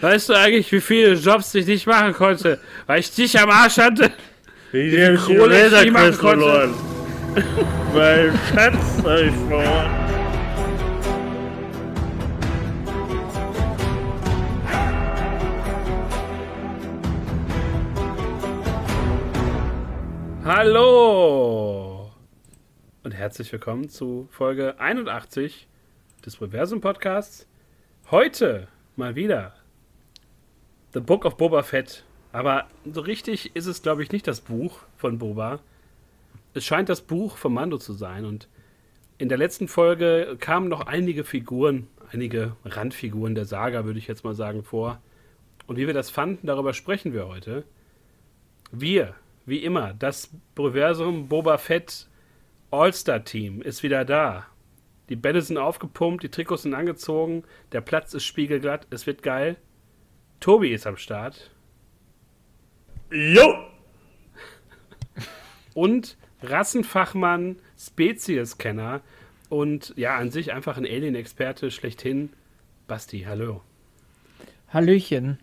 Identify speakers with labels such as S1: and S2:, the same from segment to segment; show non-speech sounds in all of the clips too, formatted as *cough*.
S1: Weißt du eigentlich, wie viele Jobs ich nicht machen konnte, weil ich dich am Arsch hatte?
S2: Wie die
S1: Kohle ich nie machen
S2: verloren. *laughs* Mein Schatz hab ich verloren.
S1: Hallo und herzlich willkommen zu Folge 81 des Reversum Podcasts. Heute mal wieder The Book of Boba Fett. Aber so richtig ist es, glaube ich, nicht das Buch von Boba. Es scheint das Buch von Mando zu sein. Und in der letzten Folge kamen noch einige Figuren, einige Randfiguren der Saga, würde ich jetzt mal sagen, vor. Und wie wir das fanden, darüber sprechen wir heute. Wir, wie immer, das Proversum Boba Fett All-Star-Team ist wieder da. Die Bälle sind aufgepumpt, die Trikots sind angezogen, der Platz ist spiegelglatt, es wird geil. Tobi ist am Start.
S2: Jo!
S1: Und Rassenfachmann, Spezieskenner und ja, an sich einfach ein Alien-Experte schlechthin. Basti, hallo.
S3: Hallöchen.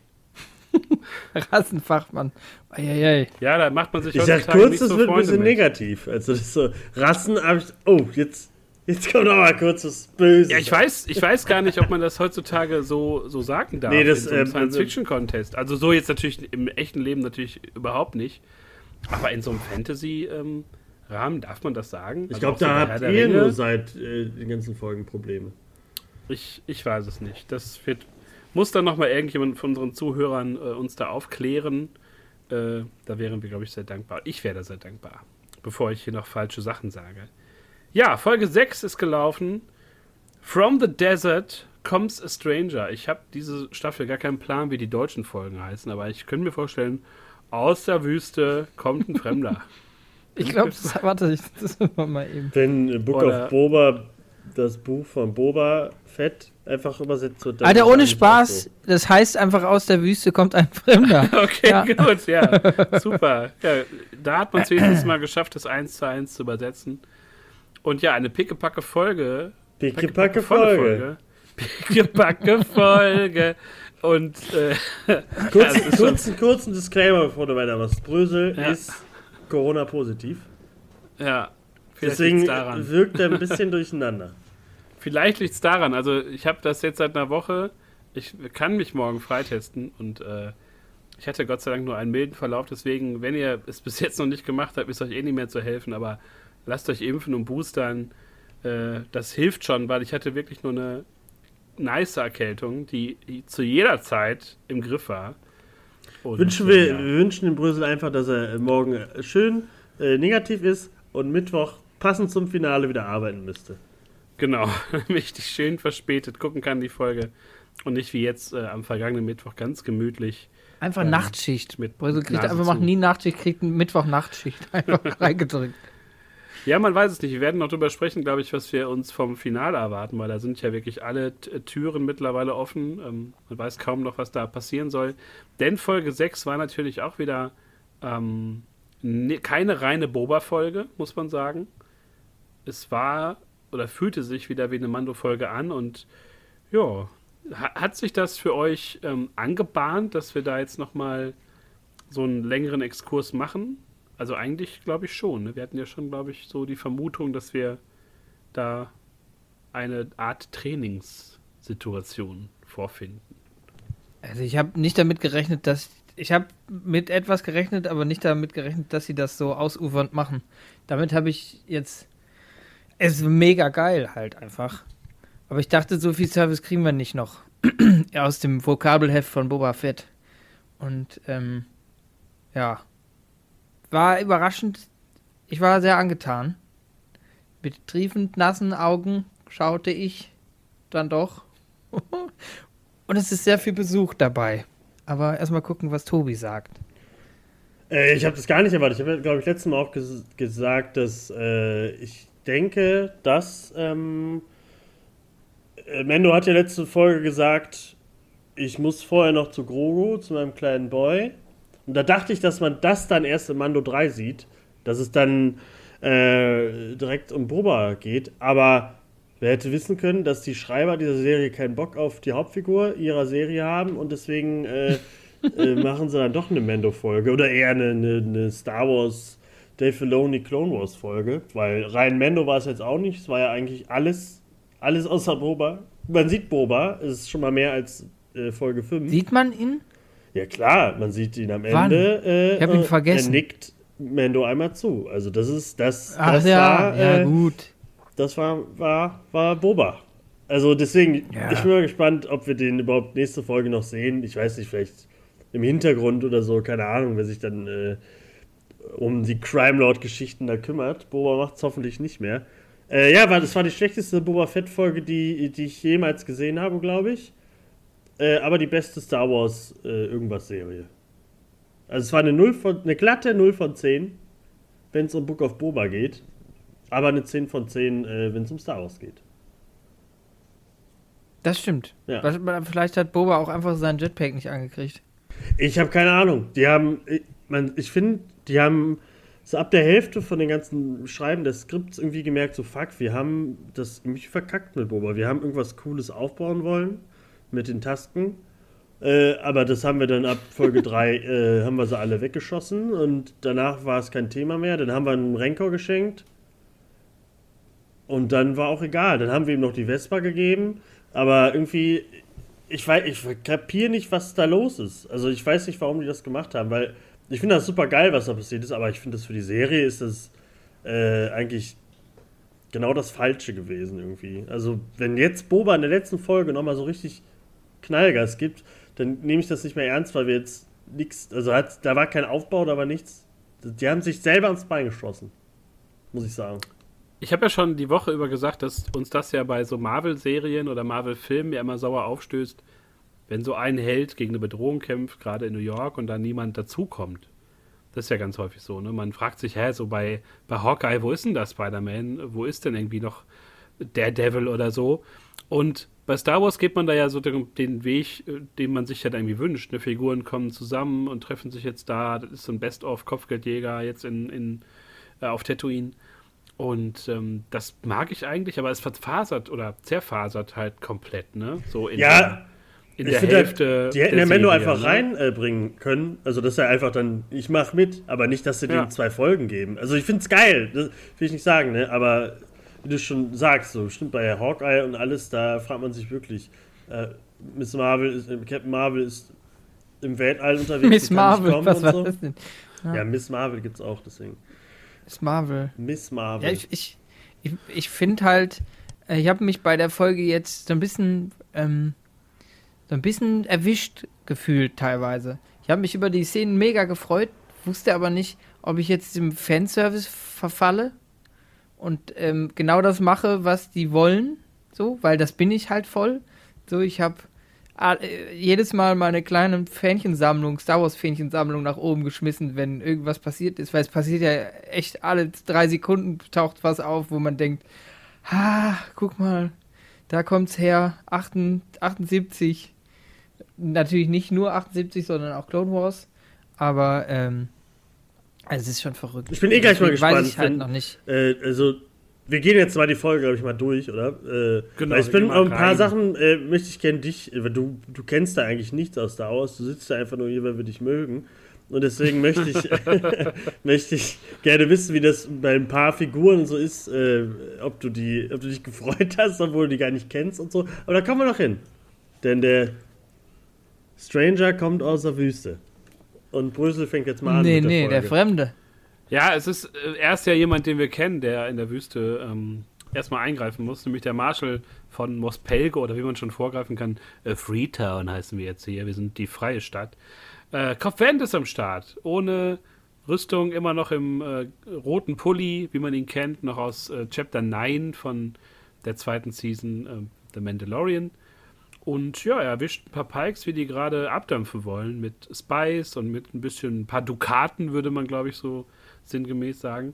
S3: *laughs* Rassenfachmann. Eieiei.
S1: Ja, da macht man sich
S2: Ich sag kurz, das
S1: so
S2: wird ein bisschen
S1: mit.
S2: negativ. Also das ist so Rassen. Oh, jetzt, jetzt kommt noch mal kurz was Böses.
S1: Ja, ich weiß, ich weiß gar nicht, ob man das heutzutage so, so sagen darf
S2: Nee, das,
S1: so
S2: ähm,
S1: Science-Fiction-Contest. Also so jetzt natürlich im echten Leben natürlich überhaupt nicht. Aber in so einem Fantasy-Rahmen darf man das sagen?
S2: Ich
S1: Also
S2: glaube, da habt ihr nur seit äh, den ganzen Folgen Probleme.
S1: Ich, ich weiß es nicht. Das wird, muss dann nochmal irgendjemand von unseren Zuhörern äh, uns da aufklären. Äh, da wären wir, glaube ich, sehr dankbar. Ich wäre da sehr dankbar, bevor ich hier noch falsche Sachen sage. Ja, Folge 6 ist gelaufen. From the Desert comes a Stranger. Ich habe diese Staffel gar keinen Plan, wie die deutschen Folgen heißen, aber ich könnte mir vorstellen, aus der Wüste kommt ein Fremder. *laughs*
S3: Ich glaube, das, warte, ich, das wir mal eben.
S2: Wenn äh, Book
S1: Oder-
S2: of Boba, das Buch von Boba Fett, einfach übersetzt wird. dann
S3: Alter, ohne Spaß,
S2: auch
S3: das heißt einfach aus der Wüste kommt ein Fremder. *laughs*
S1: Okay,
S3: Ja.
S1: gut, ja. *laughs* Super. Ja, da hat man es *clears throat* wenigstens mal geschafft, das eins zu eins zu übersetzen. Und ja, eine pickepacke Folge.
S2: Pickepacke Folge. *laughs*
S1: Pickepacke Folge. Und äh, *laughs*
S2: Kurz,
S1: das ist
S2: kurz, einen kurzen Disclaimer, bevor du weitermachst. Brösel
S1: Ja.
S2: ist Corona-positiv.
S1: ja, vielleicht
S2: Deswegen wirkt er ein *laughs* bisschen durcheinander.
S1: Vielleicht liegt es daran. Also ich habe das jetzt seit einer Woche. Ich kann mich morgen freitesten und äh, ich hatte Gott sei Dank nur einen milden Verlauf. Deswegen, wenn ihr es bis jetzt noch nicht gemacht habt, ist euch eh nicht mehr zu helfen. Aber lasst euch impfen und boostern. Äh, das hilft schon, weil ich hatte wirklich nur eine nice Erkältung, die zu jeder Zeit im Griff war. Und,
S2: Wünschen
S1: äh,
S2: wir,
S1: ja.
S2: wir wünschen dem Brösel einfach, dass er morgen schön äh, negativ ist und Mittwoch passend zum Finale wieder arbeiten müsste.
S1: Genau, *laughs* damit ich schön verspätet gucken kann, die Folge. Und nicht wie jetzt äh, am vergangenen Mittwoch ganz gemütlich.
S3: Einfach
S1: Ähm,
S3: Nachtschicht.
S1: mit
S3: Also kriegt
S1: Nase
S3: einfach macht nie Nachtschicht, kriegt Mittwoch Nachtschicht *laughs* einfach reingedrückt.
S1: Ja, man weiß es nicht. Wir werden noch drüber sprechen, glaube ich, was wir uns vom Finale erwarten, weil da sind ja wirklich alle T Türen mittlerweile offen. Ähm, man weiß kaum noch, was da passieren soll. Denn Folge 6 war natürlich auch wieder ähm, ne, keine reine Boba-Folge, muss man sagen. Es war oder fühlte sich wieder wie eine Mando-Folge an und ja, ha- hat sich das für euch ähm, angebahnt, dass wir da jetzt nochmal so einen längeren Exkurs machen? Also eigentlich glaube ich schon. Ne? Wir hatten ja schon, glaube ich, so die Vermutung, dass wir da eine Art Trainingssituation vorfinden.
S3: Also ich habe nicht damit gerechnet, dass ich habe mit etwas gerechnet, aber nicht damit gerechnet, dass sie das so ausufernd machen. Damit habe ich jetzt es ist mega geil halt einfach. Aber ich dachte, so viel Service kriegen wir nicht noch *clears throat* aus dem Vokabelheft von Boba Fett. Und ähm, ja, war überraschend. Ich war sehr angetan. Mit triefend nassen Augen schaute ich dann doch. *laughs* Und es ist sehr viel Besuch dabei. Aber erstmal gucken, was Tobi sagt.
S2: Äh, ich habe das gar nicht erwartet. Ich habe, glaube ich, letztes Mal auch ges gesagt, dass äh, ich denke, dass ähm, äh, Mendo hat ja letzte Folge gesagt, ich muss vorher noch zu Grogu, zu meinem kleinen Boy. Und da dachte ich, dass man das dann erst in Mando 3 sieht, dass es dann äh, direkt um Boba geht. Aber Wer hätte wissen können, dass die Schreiber dieser Serie keinen Bock auf die Hauptfigur ihrer Serie haben und deswegen äh, *laughs* äh, machen sie dann doch eine Mando-Folge oder eher eine, eine, eine, Star Wars Dave Filoni Clone Wars Folge, weil rein Mando war es jetzt auch nicht, es war ja eigentlich alles, alles außer Boba. Man sieht Boba, es ist schon mal mehr als äh, Folge 5.
S3: Sieht man ihn?
S2: Ja klar, man sieht ihn am Ende.
S3: Äh, ich habe ihn vergessen.
S2: Er nickt Mando einmal zu. Also das ist das.
S3: Ach
S2: das
S3: ja,
S2: war,
S3: ja
S2: äh,
S3: gut.
S2: Das war, war, war Boba. Also deswegen,
S3: Ja.
S2: ich bin mal gespannt, ob wir den überhaupt nächste Folge noch sehen. Ich weiß nicht, vielleicht im Hintergrund oder so, keine Ahnung, wer sich dann äh, um die Crime Lord-Geschichten da kümmert. Boba macht es hoffentlich nicht mehr. Äh, ja, war, das war die schlechteste Boba Fett-Folge, die, die ich jemals gesehen habe, glaube ich. Äh, aber die beste Star Wars äh, irgendwas-Serie. Also es war eine, 0 von, eine glatte 0 von 10, wenn es um Book of Boba geht. Aber eine 10 von 10, äh, wenn es um Star Wars geht.
S3: Das stimmt.
S2: Ja.
S3: Vielleicht hat Boba auch einfach seinen Jetpack nicht angekriegt.
S2: Ich habe keine Ahnung. Die haben, ich, man, ich finde, die haben so ab der Hälfte von den ganzen Schreiben des Skripts irgendwie gemerkt, so fuck, wir haben das irgendwie verkackt mit Boba. Wir haben irgendwas Cooles aufbauen wollen mit den Tasken. Äh, aber das haben wir dann ab Folge *laughs* 3, äh, haben wir sie alle weggeschossen und danach war es kein Thema mehr. Dann haben wir einen Renkor geschenkt und dann war auch egal. Dann haben wir ihm noch die Vespa gegeben, aber irgendwie, ich weiß, ich kapiere nicht, was da los ist. Also ich weiß nicht, warum die das gemacht haben, weil ich finde das super geil, was da passiert ist, aber ich finde das für die Serie ist das äh, eigentlich genau das Falsche gewesen irgendwie. Also wenn jetzt Boba in der letzten Folge nochmal so richtig Knallgas gibt, dann nehme ich das nicht mehr ernst, weil wir jetzt nichts, also hat, da war kein Aufbau, da war nichts. Die haben sich selber ans Bein geschossen, muss ich sagen.
S1: Ich habe ja schon die Woche über gesagt, dass uns das ja bei so Marvel-Serien oder Marvel-Filmen ja immer sauer aufstößt, wenn so ein Held gegen eine Bedrohung kämpft, gerade in New York, und dann niemand dazukommt. Das ist ja ganz häufig so, ne? Man fragt sich, hä, so bei, bei Hawkeye, wo ist denn der Spider-Man? Wo ist denn irgendwie noch Daredevil oder so? Und bei Star Wars geht man da ja so den, den Weg, äh, den man sich halt irgendwie wünscht. Ne? Figuren kommen zusammen und treffen sich jetzt da. Das ist so ein Best-of-Kopfgeldjäger jetzt in, in, äh, auf Tatooine. Und ähm, das mag ich eigentlich, aber es verfasert oder zerfasert halt komplett, ne? So in
S2: Ja,
S1: der, in der
S2: halt,
S1: Hälfte.
S2: Die hätten ja Mendo einfach
S1: ne?
S2: reinbringen können. Also, dass er einfach dann, ich mach mit, aber nicht, dass sie
S1: Ja.
S2: dem zwei Folgen geben. Also, ich finde es geil, das will ich nicht sagen, ne? Aber wie du schon sagst, so stimmt bei Hawkeye und alles, da fragt man sich wirklich, äh, Miss Marvel ist, äh, Captain Marvel ist im Weltall unterwegs.
S3: Miss Marvel, was
S2: und
S3: war
S2: so.
S3: das denn?
S2: Ja, Miss Marvel gibt's auch, deswegen.
S3: Miss Marvel.
S2: Miss Marvel.
S3: Ja, ich, ich, ich, ich finde halt, äh, ich habe mich bei der Folge jetzt so ein bisschen, ähm, so ein bisschen erwischt gefühlt teilweise. Ich habe mich über die Szenen mega gefreut, wusste aber nicht, ob ich jetzt dem Fanservice verfalle und ähm, genau das mache, was die wollen, so, weil das bin ich halt voll. So, ich habe äh, jedes Mal meine kleine Fähnchensammlung, Star Wars Fähnchensammlung nach oben geschmissen, wenn irgendwas passiert ist, weil es passiert ja echt alle drei Sekunden taucht was auf, wo man denkt, ha, guck mal, da kommt's her, 78, 78. Natürlich nicht nur 78, sondern auch Clone Wars, aber ähm, also es ist schon verrückt.
S2: Ich bin eh gleich mal
S3: Deswegen Weiß
S2: gespannt,
S3: ich halt
S2: wenn-
S3: noch nicht.
S2: Äh, also, wir gehen jetzt mal die Folge, glaube ich, mal durch, oder? Äh,
S1: Genau,
S2: ich bin ein paar
S1: rein.
S2: Sachen, äh, möchte ich gerne dich, weil du, du kennst da eigentlich nichts aus Star Wars, du sitzt da einfach nur hier, weil wir dich mögen. Und deswegen möchte ich, *laughs* *laughs* möchte ich gerne wissen, wie das bei ein paar Figuren so ist, äh, ob, du die, ob du dich gefreut *laughs* hast, obwohl du die gar nicht kennst und so. Aber da kommen wir noch hin. Denn der Stranger kommt aus der Wüste. Und Brüssel fängt jetzt mal an.
S3: Nee,
S2: mit der
S3: nee,
S2: Folge.
S3: der Fremde.
S1: Ja, es ist, äh, er ist ja jemand, den wir kennen, der in der Wüste ähm, erstmal eingreifen muss, nämlich der Marshal von Mospelgo oder wie man schon vorgreifen kann, äh, Freetown heißen wir jetzt hier, wir sind die freie Stadt. Äh, Vanth ist am Start, ohne Rüstung, immer noch im äh, roten Pulli, wie man ihn kennt, noch aus äh, Chapter 9 von der zweiten Season äh, The Mandalorian. Und ja, er erwischt ein paar Pikes, wie die gerade abdampfen wollen, mit Spice und mit ein bisschen ein paar Dukaten, würde man, glaube ich, so sinngemäß sagen.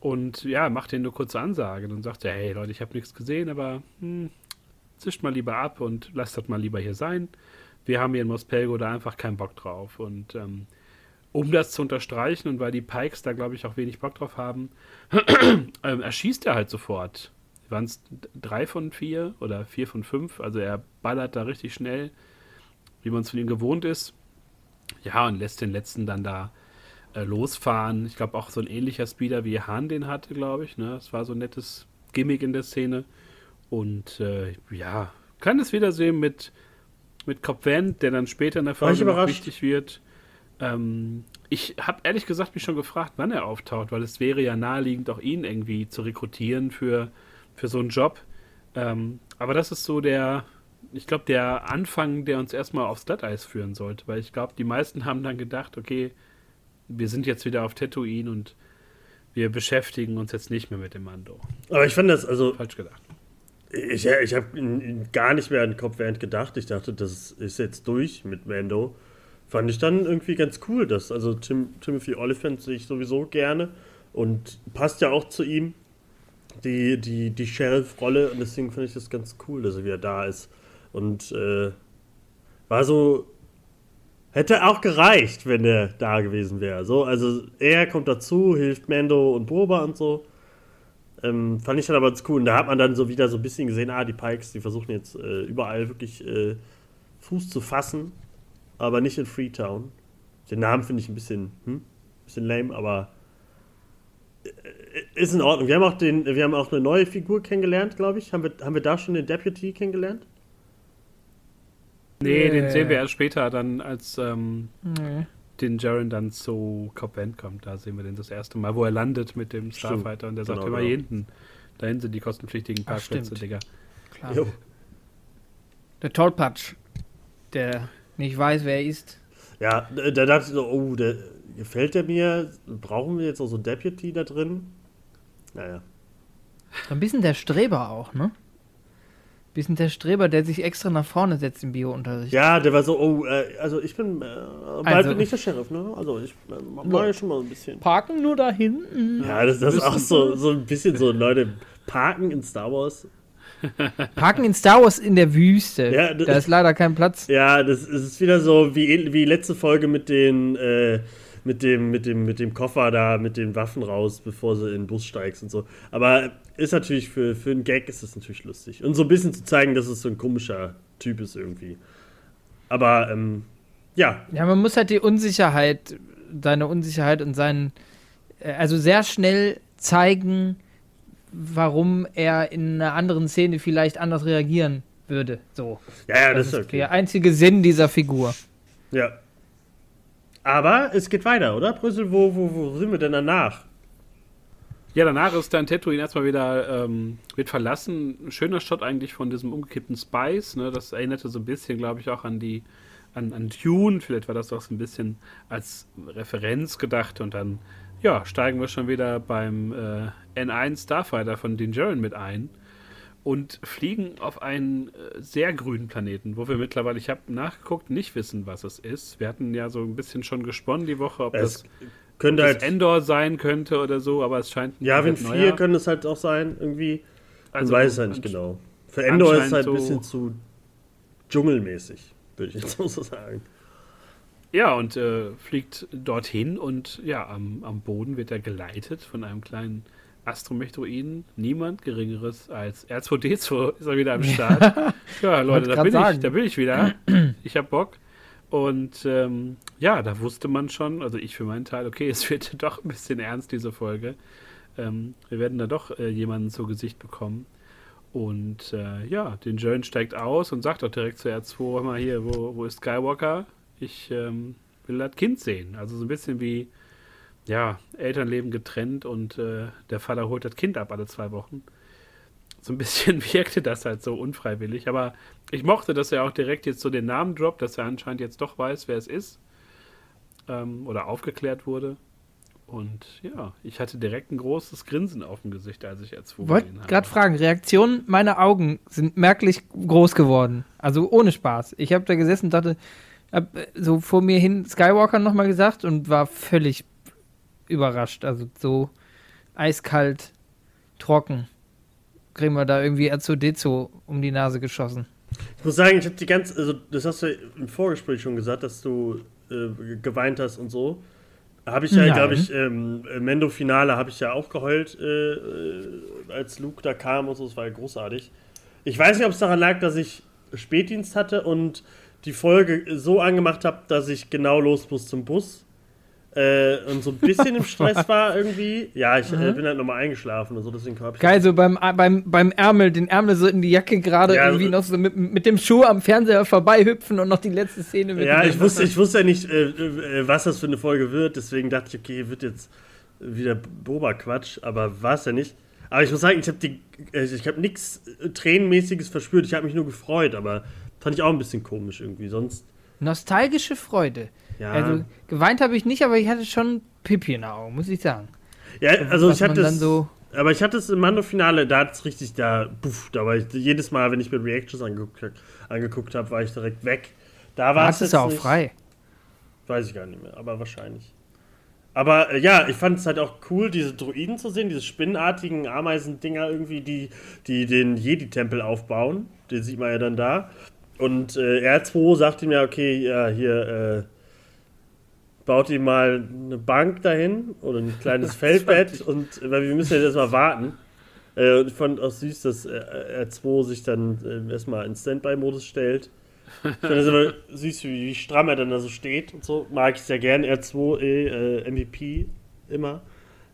S1: Und ja, macht denen eine kurze Ansage. Dann sagt er, hey Leute, ich habe nichts gesehen, aber hm, zischt mal lieber ab und lasst das mal lieber hier sein. Wir haben hier in Mospelgo da einfach keinen Bock drauf. Und ähm, um das zu unterstreichen und weil die Pikes da, glaube ich, auch wenig Bock drauf haben, *clears throat* ähm, erschießt er halt sofort waren es drei von vier oder vier von fünf. Also er ballert da richtig schnell, wie man es von ihm gewohnt ist. Ja, und lässt den letzten dann da äh, losfahren. Ich glaube auch so ein ähnlicher Speeder wie Hahn den hatte, glaube ich. Ne? Das war so ein nettes Gimmick in der Szene. Und äh, ja, kleines Wiedersehen mit, mit Cobb Van, der dann später in der Folge noch wichtig wird. Ähm, ich habe ehrlich gesagt mich schon gefragt, wann er auftaucht, weil es wäre ja naheliegend, auch ihn irgendwie zu rekrutieren für, für so einen Job. Ähm, aber das ist so der, ich glaube, der Anfang, der uns erstmal aufs Glatteis führen sollte, weil ich glaube, die meisten haben dann gedacht, okay, wir sind jetzt wieder auf Tatooine und wir beschäftigen uns jetzt nicht mehr mit dem Mando.
S2: Aber ich fand das, also.
S1: Falsch gedacht.
S2: Ich, ich habe gar nicht mehr an Kopf während gedacht. Ich dachte, das ist jetzt durch mit Mando. Fand ich dann irgendwie ganz cool, dass also Tim, Timothy Oliphant sehe ich sowieso gerne und passt ja auch zu ihm, die, die, die Sheriff-Rolle. Und deswegen finde ich das ganz cool, dass er wieder da ist. Und äh, war so Hätte auch gereicht, wenn er da gewesen wäre. So, also er kommt dazu, hilft Mando und Boba und so. Ähm, fand ich dann aber ganz cool. Und da hat man dann so wieder so ein bisschen gesehen, ah, die Pikes, die versuchen jetzt äh, überall wirklich äh, Fuß zu fassen, aber nicht in Freetown. Den Namen finde ich ein bisschen, hm, bisschen lame, aber ist in Ordnung. Wir haben auch, den, wir haben auch eine neue Figur kennengelernt, glaube ich. Haben wir, haben wir da schon den Deputy kennengelernt?
S1: Nee, den sehen wir erst später dann, als ähm, nee. den Jaren dann zu Cop Band kommt. Da sehen wir den das erste Mal, wo er landet mit dem Starfighter und der sagt, genau, immer genau. hier hinten. Da hinten sind die kostenpflichtigen Parkplätze, Digga.
S3: Klar. Jo. Der Tollpatsch, der nicht weiß, wer er ist.
S2: Ja, da dachte so, oh, der, gefällt der mir? Brauchen wir jetzt auch so ein Deputy da drin? Naja.
S3: So ein bisschen der Streber auch, ne? Bisschen der Streber, der sich extra nach vorne setzt im Biounterricht.
S2: Ja, der war so, oh, äh, also ich bin äh, bald also, bin ich der Sheriff, ne? Also ich äh, mache ja schon mal ein bisschen.
S3: Parken nur da hinten.
S2: Ja, das, das ist auch so, so ein bisschen so, Leute, parken in Star Wars.
S3: Parken in Star Wars in der Wüste. Ja, da ist leider kein Platz.
S2: Ja, das ist wieder so wie, wie letzte Folge mit den äh, mit dem, mit dem, mit dem Koffer da, mit den Waffen raus, bevor sie in den Bus steigst und so. Aber ist natürlich für, für einen Gag ist das natürlich lustig. Und so ein bisschen zu zeigen, dass es so ein komischer Typ ist irgendwie. Aber ähm, ja.
S3: Ja, man muss halt die Unsicherheit, seine Unsicherheit und seinen, äh, also sehr schnell zeigen, warum er in einer anderen Szene vielleicht anders reagieren würde. So.
S2: Ja, ja, das, das ist okay.
S3: der einzige Sinn dieser Figur.
S2: Ja. Aber es geht weiter, oder? Brüssel, wo, wo, wo sind wir denn danach?
S1: Ja, danach ist dann Tatooine erstmal wieder ähm, wird verlassen. Ein schöner Shot eigentlich von diesem umgekippten Spice. Ne? Das erinnerte so ein bisschen, glaube ich, auch an die an, an Dune. Vielleicht war das auch so ein bisschen als Referenz gedacht. Und dann ja, steigen wir schon wieder beim äh, N1 Starfighter von Din Djarin mit ein und fliegen auf einen äh, sehr grünen Planeten, wo wir mittlerweile, ich habe nachgeguckt, nicht wissen, was es ist. Wir hatten ja so ein bisschen schon gesponnen die Woche, ob es das,
S2: könnte
S1: ob
S2: halt
S1: Endor sein könnte oder so, aber es scheint
S2: Ja, wenn vier können es halt auch sein, irgendwie. Also, Man weiß es halt nicht genau. Für Endor ist es halt ein bisschen so zu dschungelmäßig, würde ich jetzt so sagen.
S1: Ja, und äh, fliegt dorthin und ja, am, am Boden wird er geleitet von einem kleinen Astromech-Druiden niemand Geringeres als R2D2 ist er wieder am Start. ja, Leute, da bin, ich, da bin ich wieder. Ich hab Bock. Und ähm, ja, da wusste man schon, also ich für meinen Teil, okay, *laughs* es wird doch ein bisschen ernst, diese Folge. Ähm, wir werden da doch äh, jemanden zu Gesicht bekommen. Und äh, ja, den Jön steigt aus und sagt auch direkt zu R2, hör mal hier, wo, wo ist Skywalker? Ich ähm, will das Kind sehen. Also so ein bisschen wie ja, Eltern leben getrennt und äh, der Vater holt das Kind ab alle zwei Wochen. So ein bisschen *laughs* wirkte das halt so unfreiwillig, aber ich mochte, dass er auch direkt jetzt so den Namen droppt, dass er anscheinend jetzt doch weiß, wer es ist ähm, oder aufgeklärt wurde. Und ja, ich hatte direkt ein großes Grinsen auf dem Gesicht, als ich jetzt
S3: Wollte gerade fragen, Reaktionen meiner Augen sind merklich groß geworden. Also ohne Spaß. Ich habe da gesessen und dachte, hab äh, so vor mir hin Skywalker nochmal gesagt und war völlig überrascht. Also so eiskalt, trocken. Kriegen wir da irgendwie R2D2 um die Nase geschossen.
S2: Ich muss sagen, ich habe die ganze, also das hast du im Vorgespräch schon gesagt, dass du äh, geweint hast und so. Habe ich ja, glaube ich, ähm, im Mendo-Finale habe ich ja auch geheult, äh, äh, als Luke da kam und so. Es war ja großartig. Ich weiß nicht, ob es daran lag, dass ich Spätdienst hatte und die Folge so angemacht habe, dass ich genau los muss zum Bus. Äh, und so ein bisschen im *laughs* Stress war irgendwie. Ja, ich äh, bin halt nochmal eingeschlafen und so, deswegen habe ich.
S3: Geil, so beim, beim, beim Ärmel, den Ärmel so in die Jacke gerade
S2: Ja,
S3: irgendwie
S2: so-
S3: noch so mit, mit dem Schuh am Fernseher vorbeihüpfen und noch die letzte Szene mit
S2: Ja,
S3: dem-
S2: ich wusste, ich wusste ja nicht, äh, äh, was das für eine Folge wird, deswegen dachte ich, okay, wird jetzt wieder Boba-Quatsch, aber war es ja nicht. Aber ich muss sagen, ich habe äh, habe nichts Tränenmäßiges verspürt, ich habe mich nur gefreut, aber fand ich auch ein bisschen komisch irgendwie. Sonst,
S3: Nostalgische Freude.
S2: Ja.
S3: Also geweint habe ich nicht, aber ich hatte schon Pipi in den Augen, muss ich sagen.
S2: ja, also
S3: was
S2: ich hatte es,
S3: so-
S2: aber ich hatte es im Mando-Finale, da hat es richtig, da, puff, da war ich, jedes Mal, wenn ich mir Reactions angeguckt, angeguckt habe, war ich direkt weg. Da war es jetzt
S3: auch
S2: nicht.
S3: frei.
S2: Weiß ich gar nicht mehr, aber wahrscheinlich. Aber äh, ja, ich fand es halt auch cool, diese Druiden zu sehen, diese spinnenartigen Ameisendinger irgendwie, die, die den Jedi-Tempel aufbauen. Den sieht man ja dann da. Und äh, R2 sagt ihm ja, okay, ja, hier, äh, baut ihm mal eine Bank dahin oder ein kleines *laughs* Feldbett und weil wir müssen ja erstmal warten. Äh, und ich fand auch süß, dass äh, R2 sich dann äh, erstmal in Standby-Modus stellt. Ich finde das immer *laughs* süß, wie, wie stramm er dann da so steht und so. Mag ich sehr gern. R2 äh, MVP immer.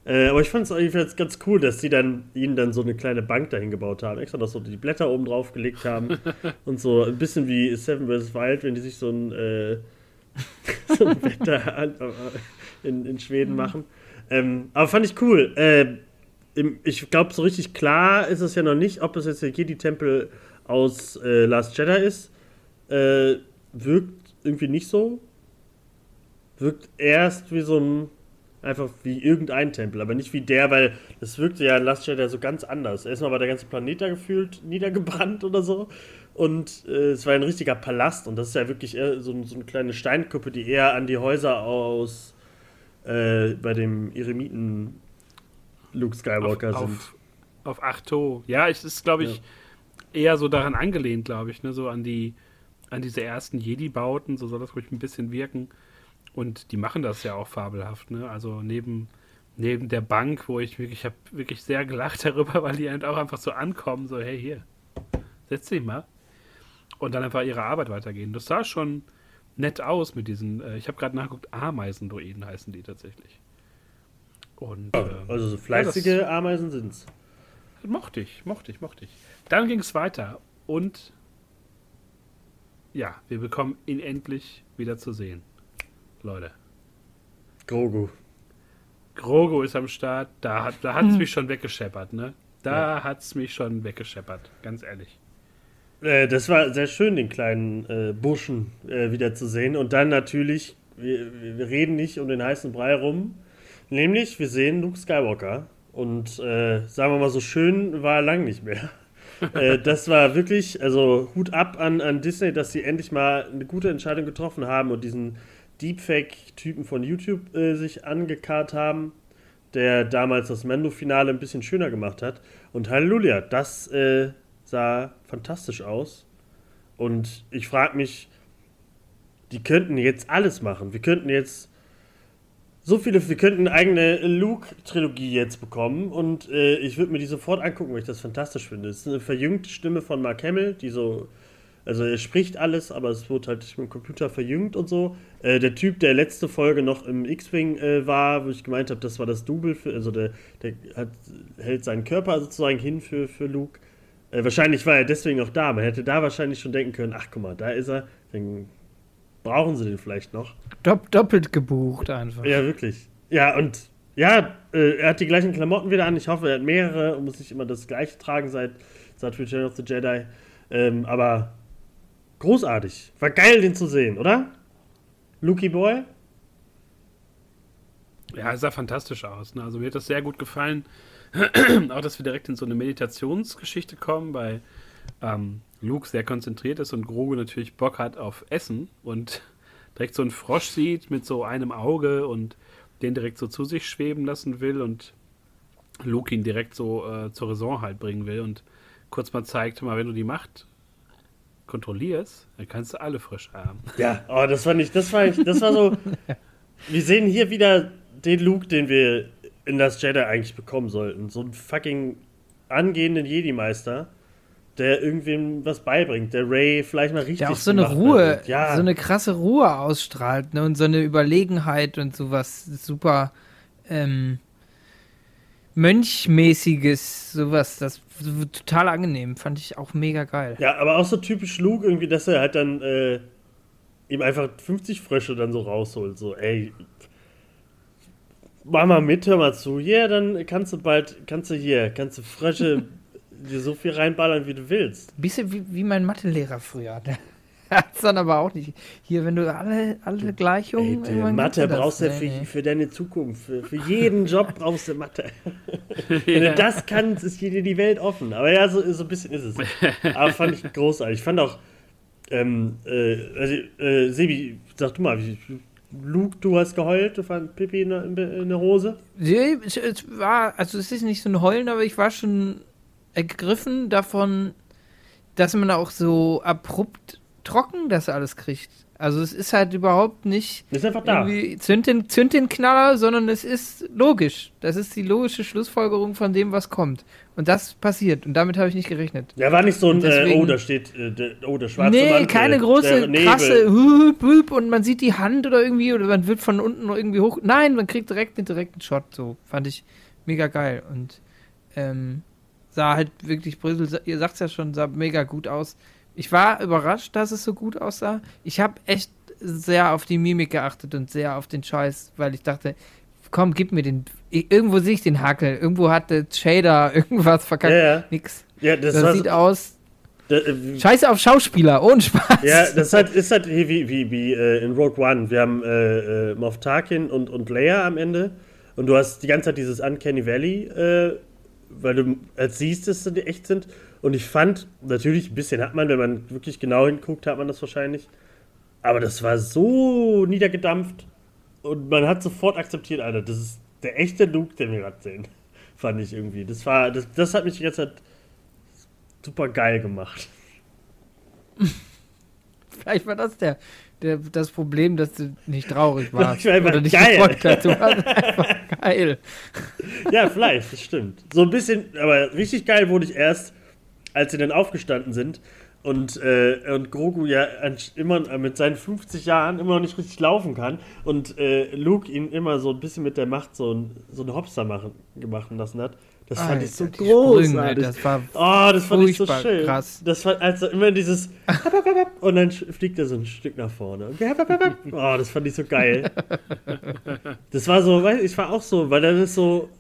S2: Äh, aber ich fand es jetzt ganz cool, dass die dann ihnen dann so eine kleine Bank dahin gebaut haben. Extra noch so die Blätter oben drauf gelegt haben. *laughs* und so ein bisschen wie Seven vs. Wild, wenn die sich so ein, *laughs* so ein an, äh, in, in Schweden machen. Ähm, aber fand ich cool. Äh, ich glaube, so richtig klar ist es ja noch nicht, ob es jetzt der Jedi-Tempel aus äh, Last Jedi ist. Äh, wirkt irgendwie nicht so. Wirkt erst wie so ein. Einfach wie irgendein Tempel, aber nicht wie der, weil das wirkte ja in Last Jedi so ganz anders. Erstmal war der ganze Planet da gefühlt niedergebrannt oder so. Und äh, es war ein richtiger Palast. Und das ist ja wirklich eher so, so eine kleine Steinkuppe, die eher an die Häuser aus äh, bei dem Eremiten Luke Skywalker
S1: auf,
S2: sind.
S1: auf, auf Achto. Ja, es ist, glaube ich, eher so daran angelehnt, glaube ich, ne? so an die an diese ersten Jedi-Bauten, so soll das ruhig ein bisschen wirken. Und die machen das ja auch fabelhaft, ne? Also neben, neben der Bank, wo ich wirklich, ich habe wirklich sehr gelacht *laughs* darüber, weil die halt auch einfach so ankommen, so, hey, hier, setz dich mal. Und dann einfach ihre Arbeit weitergehen. Das sah schon nett aus mit diesen, äh, ich habe gerade nachgeguckt, Ameisendroiden heißen die tatsächlich. Und äh,
S2: Also so fleißige Ameisen sind's.
S1: Mochte ich, mochte ich, mochte ich. Dann ging es weiter und ja, wir bekommen ihn endlich wieder zu sehen. Leute.
S2: Grogu.
S1: Grogu ist am Start, da hat da hat's mich schon weggescheppert, ne? Da hat's mich schon weggescheppert, ganz ehrlich.
S2: Äh, das war sehr schön, den kleinen äh, Burschen äh, wieder zu sehen. Und dann natürlich, wir, wir reden nicht um den heißen Brei rum. Nämlich, wir sehen Luke Skywalker. Und äh, sagen wir mal, so schön war er lang nicht mehr. *laughs* äh, das war wirklich, also Hut ab an, an Disney, dass sie endlich mal eine gute Entscheidung getroffen haben und diesen Deepfake-Typen von YouTube äh, sich angekarrt haben, der damals das Mando-Finale ein bisschen schöner gemacht hat. Und Halleluja, das äh, sah fantastisch aus. Und ich frage mich, die könnten jetzt alles machen. Wir könnten jetzt so viele, wir könnten eine eigene Luke-Trilogie jetzt bekommen und äh, ich würde mir die sofort angucken, weil ich das fantastisch finde. Es ist eine verjüngte Stimme von Mark Hamill, die so, also er spricht alles, aber es wird halt mit dem Computer verjüngt und so. Äh, der Typ, der letzte Folge noch im X-Wing äh, war, wo ich gemeint habe, das war das Double, für, also der, der hat, hält seinen Körper sozusagen hin für, für Luke. Äh, wahrscheinlich war er deswegen auch da. Man hätte da wahrscheinlich schon denken können, ach guck mal, da ist er, dann brauchen sie den vielleicht noch.
S3: Dopp doppelt gebucht einfach.
S2: Ja, wirklich. Ja, und ja, äh, er hat die gleichen Klamotten wieder an. Ich hoffe, er hat mehrere und muss nicht immer das gleiche tragen seit, seit Return of the Jedi. Ähm, aber großartig. War geil, den zu sehen, oder? Lucky Boy?
S1: Ja, es sah fantastisch aus. Ne? Also mir hat das sehr gut gefallen. *clears throat* auch, dass wir direkt in so eine Meditationsgeschichte kommen, weil ähm, Luke sehr konzentriert ist und Grogu natürlich Bock hat auf Essen und *laughs* direkt so einen Frosch sieht mit so einem Auge und den direkt so zu sich schweben lassen will und Luke ihn direkt so äh, zur Raison halt bringen will und kurz mal zeigt, mal, wenn du die Macht kontrollierst, dann kannst du alle frisch haben. *laughs*
S2: Ja, oh, das war nicht, das war das war so. Wir sehen hier wieder den Luke, den wir in das Jedi eigentlich bekommen sollten. So einen fucking angehenden Jedi-Meister, der irgendwem was beibringt, der Ray vielleicht mal richtig
S3: Der auch so eine Ruhe,
S2: ja.
S3: so eine krasse Ruhe ausstrahlt, ne? Und so eine Überlegenheit und sowas super ähm, Mönchmäßiges, sowas, das total angenehm, fand ich auch mega geil.
S2: Ja, aber auch so typisch Luke irgendwie, dass er halt dann äh, ihm einfach 50 Frösche dann so rausholt. So, ey, mach mal mit, hör mal zu. Hier, dann kannst du bald, kannst du hier, kannst du Frösche *laughs* dir so viel reinballern, wie du willst.
S3: Bisschen wie, wie mein Mathelehrer früher. Der *laughs* hat's dann aber auch nicht. Hier, wenn du alle, alle
S2: Ey,
S3: Gleichungen. irgendwann
S2: Mathe brauchst du
S3: Nee,
S2: für,
S3: nee.
S2: für deine Zukunft. Für, für jeden Job *laughs* brauchst du Mathe. Wenn du das kannst, ist dir die Welt offen. Aber ja, so, so ein bisschen ist es. Aber fand ich großartig. Ich fand auch, ähm, äh, also, äh, Sebi, sag du mal, wie, Luke, du hast geheult, du fand Pippi in der, in der Hose.
S3: Nee, es war, also es ist nicht so ein Heulen, aber ich war schon ergriffen davon, dass man auch so abrupt trocken das alles kriegt. Also es ist halt überhaupt nicht
S2: Ist einfach da.
S3: irgendwie zünd den, zünd den Knaller, sondern es ist logisch. Das ist die logische Schlussfolgerung von dem, was kommt. Und das passiert. Und damit habe ich nicht gerechnet.
S2: Ja, war nicht so ein,
S3: deswegen-
S2: äh, oh, da steht, äh, oh, der schwarze
S3: nee,
S2: Mantel,
S3: keine große, krasse Hup, Hup, und man sieht die Hand oder irgendwie oder man wird von unten noch irgendwie hoch. Nein, man kriegt direkt den direkten Shot. So fand ich mega geil und ähm, sah halt wirklich Brüssel, ihr sagt's ja schon, sah mega gut aus. Ich war überrascht, dass es so gut aussah. Ich habe echt sehr auf die Mimik geachtet und sehr auf den Scheiß, weil ich dachte, komm, gib mir den. Irgendwo sehe ich den Hakel, irgendwo hat der Shader *laughs* irgendwas verkackt.
S2: Ja, ja.
S3: Nix.
S2: Ja, das,
S3: Das, sieht aus.
S2: da, äh,
S3: Scheiße auf Schauspieler, ohne Spaß.
S2: Ja, das ist halt, ist halt hier wie, wie, wie äh, in Rogue One. Wir haben äh, äh, Moff Tarkin und, und Leia am Ende. Und du hast die ganze Zeit dieses Uncanny Valley, äh, weil du als siehst, dass sie echt sind. Und ich fand, natürlich, ein bisschen hat man, wenn man wirklich genau hinguckt, hat man das wahrscheinlich. Aber das war so niedergedampft. Und man hat sofort akzeptiert, Alter, das ist der echte Luke, den wir gerade sehen. *laughs* Fand ich irgendwie. Das war, das, das hat mich die ganze Zeit super geil gemacht. *laughs*
S3: Vielleicht war das der, der, das Problem, dass du nicht traurig *laughs* warst.
S2: Ich war einfach
S3: oder nicht
S2: geil.
S3: hast. Du warst einfach geil.
S2: Ja, vielleicht, das stimmt. So ein bisschen, aber richtig geil wurde ich erst, als sie dann aufgestanden sind und, äh, und Grogu ja immer mit seinen 50 Jahren immer noch nicht richtig laufen kann und äh, Luke ihn immer so ein bisschen mit der Macht so, ein, so eine Hopster machen, machen lassen hat. Das fand ich so
S3: Alter, die Sprünge,
S2: großartig.
S3: das war
S2: oh, das fand ich so schön.
S3: krass.
S2: Das war also immer dieses *laughs* und dann fliegt er so ein Stück nach vorne. *laughs* Oh, das fand ich so geil. Das war so, weiß ich, war auch so, weil er das so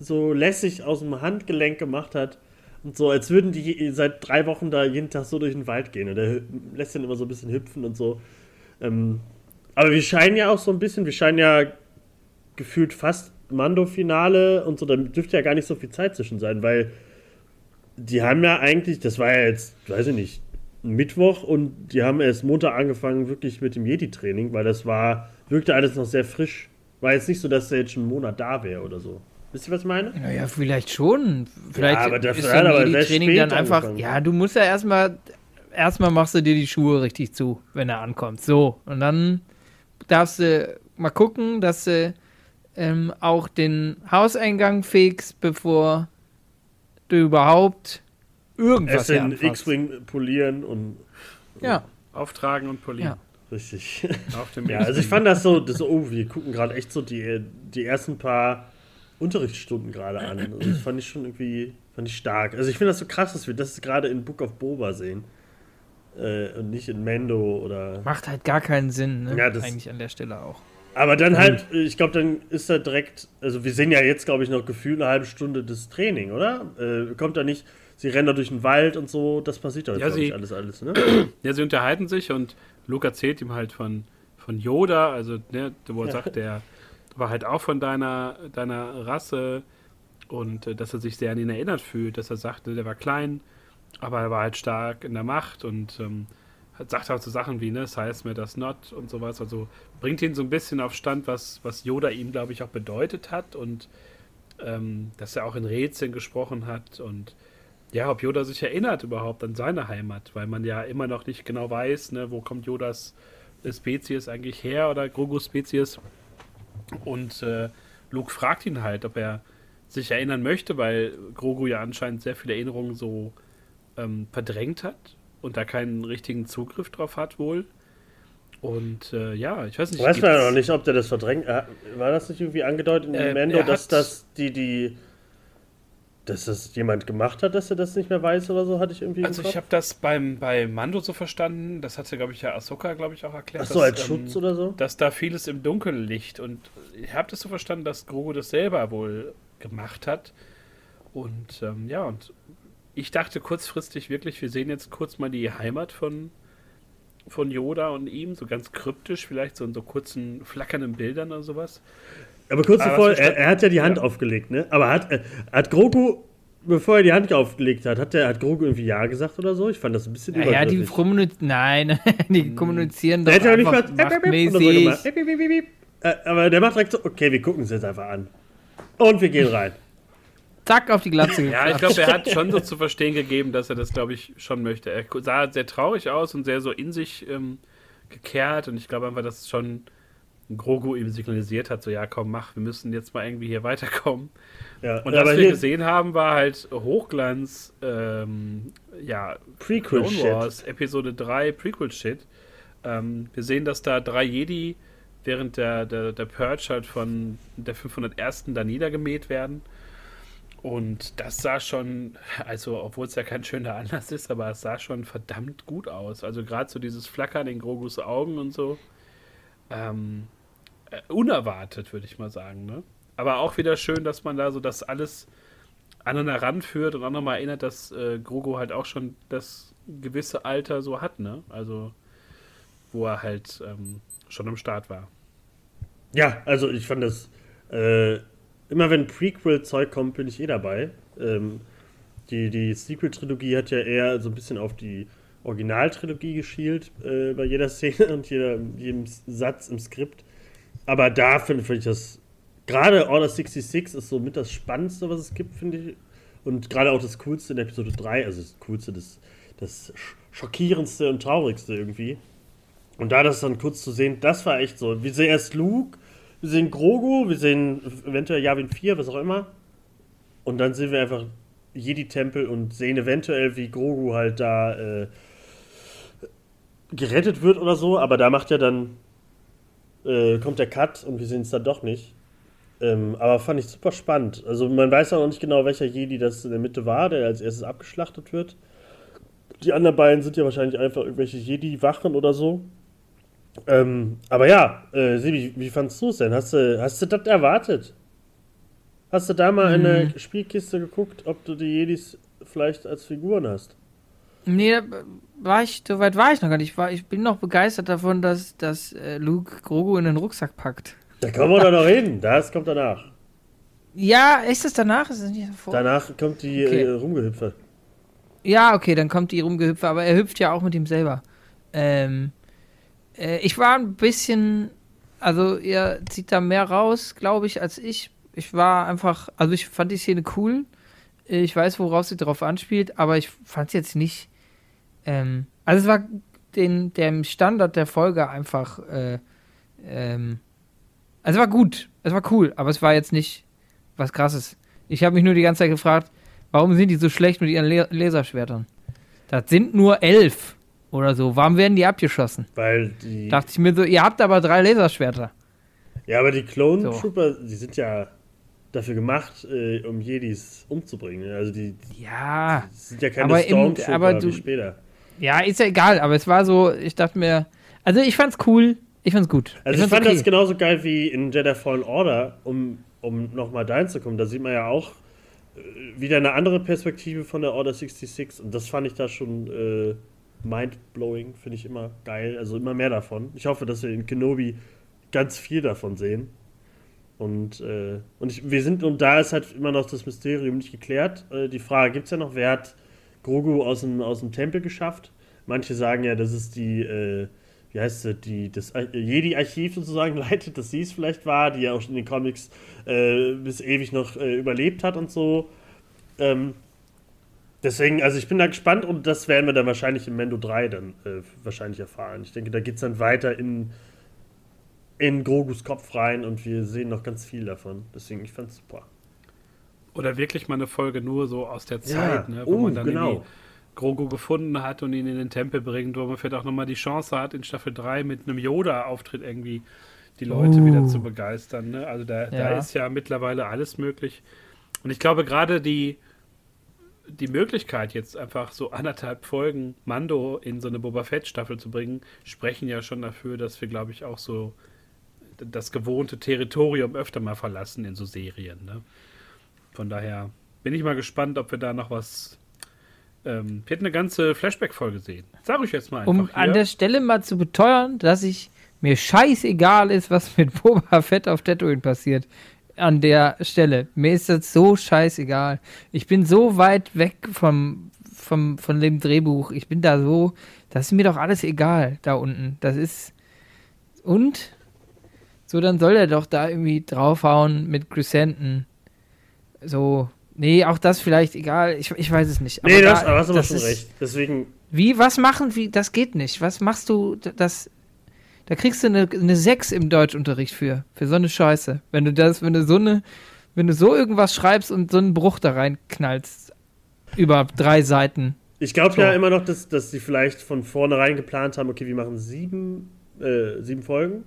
S2: so lässig aus dem Handgelenk gemacht hat. Und so, als würden die seit drei Wochen da jeden Tag so durch den Wald gehen. Und er lässt dann immer so ein bisschen hüpfen und so. Ähm, aber wir scheinen ja auch so ein bisschen, wir scheinen ja gefühlt fast Mando-Finale und so, da dürfte ja gar nicht so viel Zeit zwischen sein, weil die haben ja eigentlich, das war ja jetzt, weiß ich nicht, Mittwoch und die haben erst Montag angefangen, wirklich mit dem Jedi-Training, weil das war, wirkte alles noch sehr frisch. War jetzt nicht so, dass er jetzt schon einen Monat da wäre oder so. Wisst ihr, was ich meine?
S3: Naja, vielleicht schon. Vielleicht
S2: Ja, aber dafür
S3: ist
S2: aber
S3: dann
S2: sehr
S3: die Training dann einfach.
S2: angefangen.
S3: Ja, du musst ja erstmal. Erstmal machst du dir die Schuhe richtig zu, wenn er ankommt. So. Und dann darfst du mal gucken, dass du ähm, auch den Hauseingang fegst, bevor du überhaupt irgendwas
S2: Es
S3: hier
S2: in
S3: anfasst.
S2: X-Wing polieren und
S3: Ja.
S1: Auftragen und polieren.
S3: Ja.
S2: richtig.
S1: Auf dem
S2: ja, also ich fand das so, das so oh, wir gucken gerade echt so die, die ersten paar Unterrichtsstunden gerade an. Also das fand ich schon irgendwie, fand ich stark. Also ich finde das so krass, dass wir das gerade in Book of Boba sehen. Äh, und nicht in Mendo oder.
S3: Macht halt gar keinen Sinn, ne?
S2: Ja, das-
S3: Eigentlich an der Stelle auch.
S2: Aber dann halt, ich glaube, dann ist da direkt, also wir sehen ja jetzt, glaube ich, noch gefühlt eine halbe Stunde das Training, oder? Äh, kommt da nicht, sie rennen da durch den Wald und so, das passiert da,
S1: Ja,
S2: glaube
S1: sie-
S2: ich, alles, alles, ne? *clears throat*
S1: Ja, sie unterhalten sich und Luke erzählt ihm halt von, von Yoda, also ne, wo er
S2: Ja.
S1: sagt, der war halt auch von deiner, deiner Rasse und äh, dass er sich sehr an ihn erinnert fühlt, dass er sagte, der war klein, aber er war halt stark in der Macht und ähm, sagt auch so Sachen wie, ne, Size matters not und sowas, also bringt ihn so ein bisschen auf Stand, was, was Yoda ihm, glaube ich, auch bedeutet hat und ähm, dass er auch in Rätseln gesprochen hat und ja, ob Yoda sich erinnert überhaupt an seine Heimat, weil man ja immer noch nicht genau weiß, ne, wo kommt Yodas Spezies eigentlich her oder Grogu Spezies. Und äh, Luke fragt ihn halt, ob er sich erinnern möchte, weil Grogu ja anscheinend sehr viele Erinnerungen so ähm, verdrängt hat und da keinen richtigen Zugriff drauf hat wohl. Und äh, ja, ich weiß nicht.
S2: Weiß man ja noch nicht, ob der das verdrängt. War das nicht irgendwie angedeutet in äh, Mendo, dass das die, die dass das jemand gemacht hat, dass er das nicht mehr weiß oder so, hatte ich irgendwie.
S1: Also ich habe das beim bei Mando so verstanden, das hatte glaube ich ja Ahsoka glaube ich auch erklärt.
S2: Ach so dass, als ähm, Schutz oder so.
S1: Dass da vieles im Dunkeln liegt und ich habe das so verstanden, dass Grogu das selber wohl gemacht hat und ähm, ja und ich dachte kurzfristig wirklich, wir sehen jetzt kurz mal die Heimat von von Yoda und ihm, so ganz kryptisch, vielleicht so in so kurzen flackernden Bildern oder sowas.
S2: Aber kurz bevor, er, er, hat ja die Hand ja. aufgelegt, ne? Aber hat, äh, hat Grogu, bevor er die Hand aufgelegt hat, hat, der, hat Grogu irgendwie Ja gesagt oder so? Ich fand das ein bisschen
S3: ja, ja, die kommunizieren, nein, *laughs* die hm. kommunizieren doch der einfach nicht
S2: mal, so äh, Aber der macht direkt so, okay, wir gucken es jetzt einfach an. Und wir gehen rein. *laughs*
S3: Zack, auf die Glatze
S1: Ja, ich glaube, er hat schon so zu verstehen gegeben, dass er das, glaube ich, schon möchte. Er sah sehr traurig aus und sehr so in sich ähm, gekehrt und ich glaube einfach, dass es schon Grogu ihm signalisiert hat, so ja, komm, mach, wir müssen jetzt mal irgendwie hier weiterkommen. Ja, und was wir gesehen haben, war halt Hochglanz, ähm, ja,
S2: Prequel Clone Wars,
S1: Episode 3, Prequel-Shit. Ähm, wir sehen, dass da drei Jedi während der, der, der Purge halt von der 501. da niedergemäht werden. Und das sah schon, also obwohl es ja kein schöner Anlass ist, aber es sah schon verdammt gut aus. Also gerade so dieses Flackern in Grogus Augen und so. Ähm, äh, unerwartet, würde ich mal sagen. Ne? Aber auch wieder schön, dass man da so das alles aneinander ranführt und auch nochmal erinnert, dass äh, Grogo halt auch schon das gewisse Alter so hat, ne? Also, wo er halt ähm, schon am Start war.
S2: Ja, also ich fand das, äh, immer wenn Prequel-Zeug kommt, bin ich eh dabei. Ähm, die die Sequel-Trilogie hat ja eher so ein bisschen auf die Originaltrilogie geschielt äh, bei jeder Szene und jeder, jedem Satz im Skript. Aber da finde find ich das, gerade Order 66 ist so mit das Spannendste, was es gibt, finde ich. Und gerade auch das Coolste in Episode 3, also das Coolste, das, das Schockierendste und Traurigste irgendwie. Und da das dann kurz zu sehen, das war echt so. Wir sehen erst Luke, wir sehen Grogu, wir sehen eventuell Yavin 4, was auch immer. Und dann sehen wir einfach Jedi-Tempel und sehen eventuell, wie Grogu halt da äh, gerettet wird oder so. Aber da macht ja dann äh, kommt der Cut und wir sehen es dann doch nicht. Ähm, aber fand ich super spannend. Also man weiß auch noch nicht genau, welcher Jedi das in der Mitte war, der als erstes abgeschlachtet wird. Die anderen beiden sind ja wahrscheinlich einfach irgendwelche Jedi-Wachen oder so. Ähm, aber ja, äh, Sibi, wie fandest du es denn? Hast du, hast du das erwartet? Hast du da mal in der hm. Spielkiste geguckt, ob du die Jedis vielleicht als Figuren hast?
S3: Nee, war ich, so weit war ich noch gar nicht. Ich, war, ich bin noch begeistert davon, dass, dass äh, Luke Grogu in den Rucksack packt.
S2: Da kommen wir doch noch hin. Das kommt danach.
S3: Ja, ist das danach? Ist das
S2: nicht davor? Danach kommt die okay. äh, Rumgehüpfe.
S3: Ja, okay, dann kommt die Rumgehüpfe, aber er hüpft ja auch mit ihm selber. Ähm, äh, ich war ein bisschen, also er zieht da mehr raus, glaube ich, als ich. Ich war einfach, also ich fand die Szene cool. Ich weiß, worauf sie drauf anspielt, aber ich fand es jetzt nicht ähm, also es war den, dem Standard der Folge einfach, äh, ähm, also es war gut, es war cool, aber es war jetzt nicht was krasses. Ich habe mich nur die ganze Zeit gefragt, warum sind die so schlecht mit ihren Le Laserschwertern? Das sind nur elf oder so. Warum werden die abgeschossen?
S2: Weil die.
S3: Dachte ich mir so, ihr habt aber drei Laserschwerter.
S2: Ja, aber die Clone so. Trooper, die sind ja dafür gemacht, äh, um Jedis umzubringen. Also die,
S3: ja,
S2: die sind ja keine Stormtrooper wie später.
S3: Ja, ist ja egal, aber es war so, ich dachte mir, also ich fand's cool, ich fand's gut.
S2: Also ich, ich fand okay. das genauso geil wie in Jedi Fallen Order, um, um nochmal dahin zu kommen. Da sieht man ja auch äh, wieder eine andere Perspektive von der Order 66 und das fand ich da schon äh, mind-blowing, finde ich immer geil, also immer mehr davon. Ich hoffe, dass wir in Kenobi ganz viel davon sehen. Und, äh, und ich, wir sind, und da ist halt immer noch das Mysterium nicht geklärt. Äh, die Frage gibt es ja noch, wer hat Grogu aus dem, aus dem Tempel geschafft. Manche sagen ja, das ist die, äh, wie heißt sie, die, das Jedi-Archiv sozusagen *laughs* leitet, dass sie es vielleicht war, die ja auch in den Comics äh, bis ewig noch äh, überlebt hat und so. Ähm, deswegen, also ich bin da gespannt und das werden wir dann wahrscheinlich in Mendo 3 dann äh, wahrscheinlich erfahren. Ich denke, da geht es dann weiter in in Grogus Kopf rein und wir sehen noch ganz viel davon. Deswegen, ich fand's super.
S1: Oder wirklich mal eine Folge nur so aus der
S2: Ja,
S1: Zeit, ne, wo
S2: oh,
S1: man dann
S2: genau.
S1: irgendwie Grogu gefunden hat und ihn in den Tempel bringt, wo man vielleicht auch nochmal die Chance hat, in Staffel 3 mit einem Yoda-Auftritt irgendwie die Leute
S3: Uh.
S1: wieder zu begeistern. Ne? Also da, da
S3: Ja.
S1: ist ja mittlerweile alles möglich. Und ich glaube, gerade die, die Möglichkeit, jetzt einfach so anderthalb Folgen Mando in so eine Boba Fett-Staffel zu bringen, sprechen ja schon dafür, dass wir, glaube ich, auch so das gewohnte Territorium öfter mal verlassen in so Serien. Ne? Von daher bin ich mal gespannt, ob wir da noch was. Ähm, wir hätten eine ganze Flashback-Folge sehen. Sag ich jetzt mal einfach.
S3: Um
S1: hier.
S3: an der Stelle mal zu beteuern, dass ich mir scheißegal ist, was mit *laughs* Boba Fett auf Tatooine passiert. An der Stelle. Mir ist das so scheißegal. Ich bin so weit weg vom, vom, von dem Drehbuch. Ich bin da so. Das ist mir doch alles egal da unten. Das ist. Und? So, dann soll er doch da irgendwie draufhauen mit Chrysanthemum. So. Nee, auch das vielleicht egal. Ich, ich weiß es nicht.
S2: nee,
S3: da-
S2: das, aber hast du aber schon
S3: ist-
S2: recht. Deswegen,
S3: wie, was machen, wie, das geht nicht. Was machst du, das, da kriegst du eine, eine 6 im Deutschunterricht für, für so eine Scheiße. Wenn du das, wenn du so eine, wenn du so irgendwas schreibst und so einen Bruch da reinknallst, über drei Seiten.
S2: ich glaube
S3: So.
S2: ja immer noch, dass, dass sie vielleicht von vornherein geplant haben, okay, wir machen sieben, äh, sieben Folgen,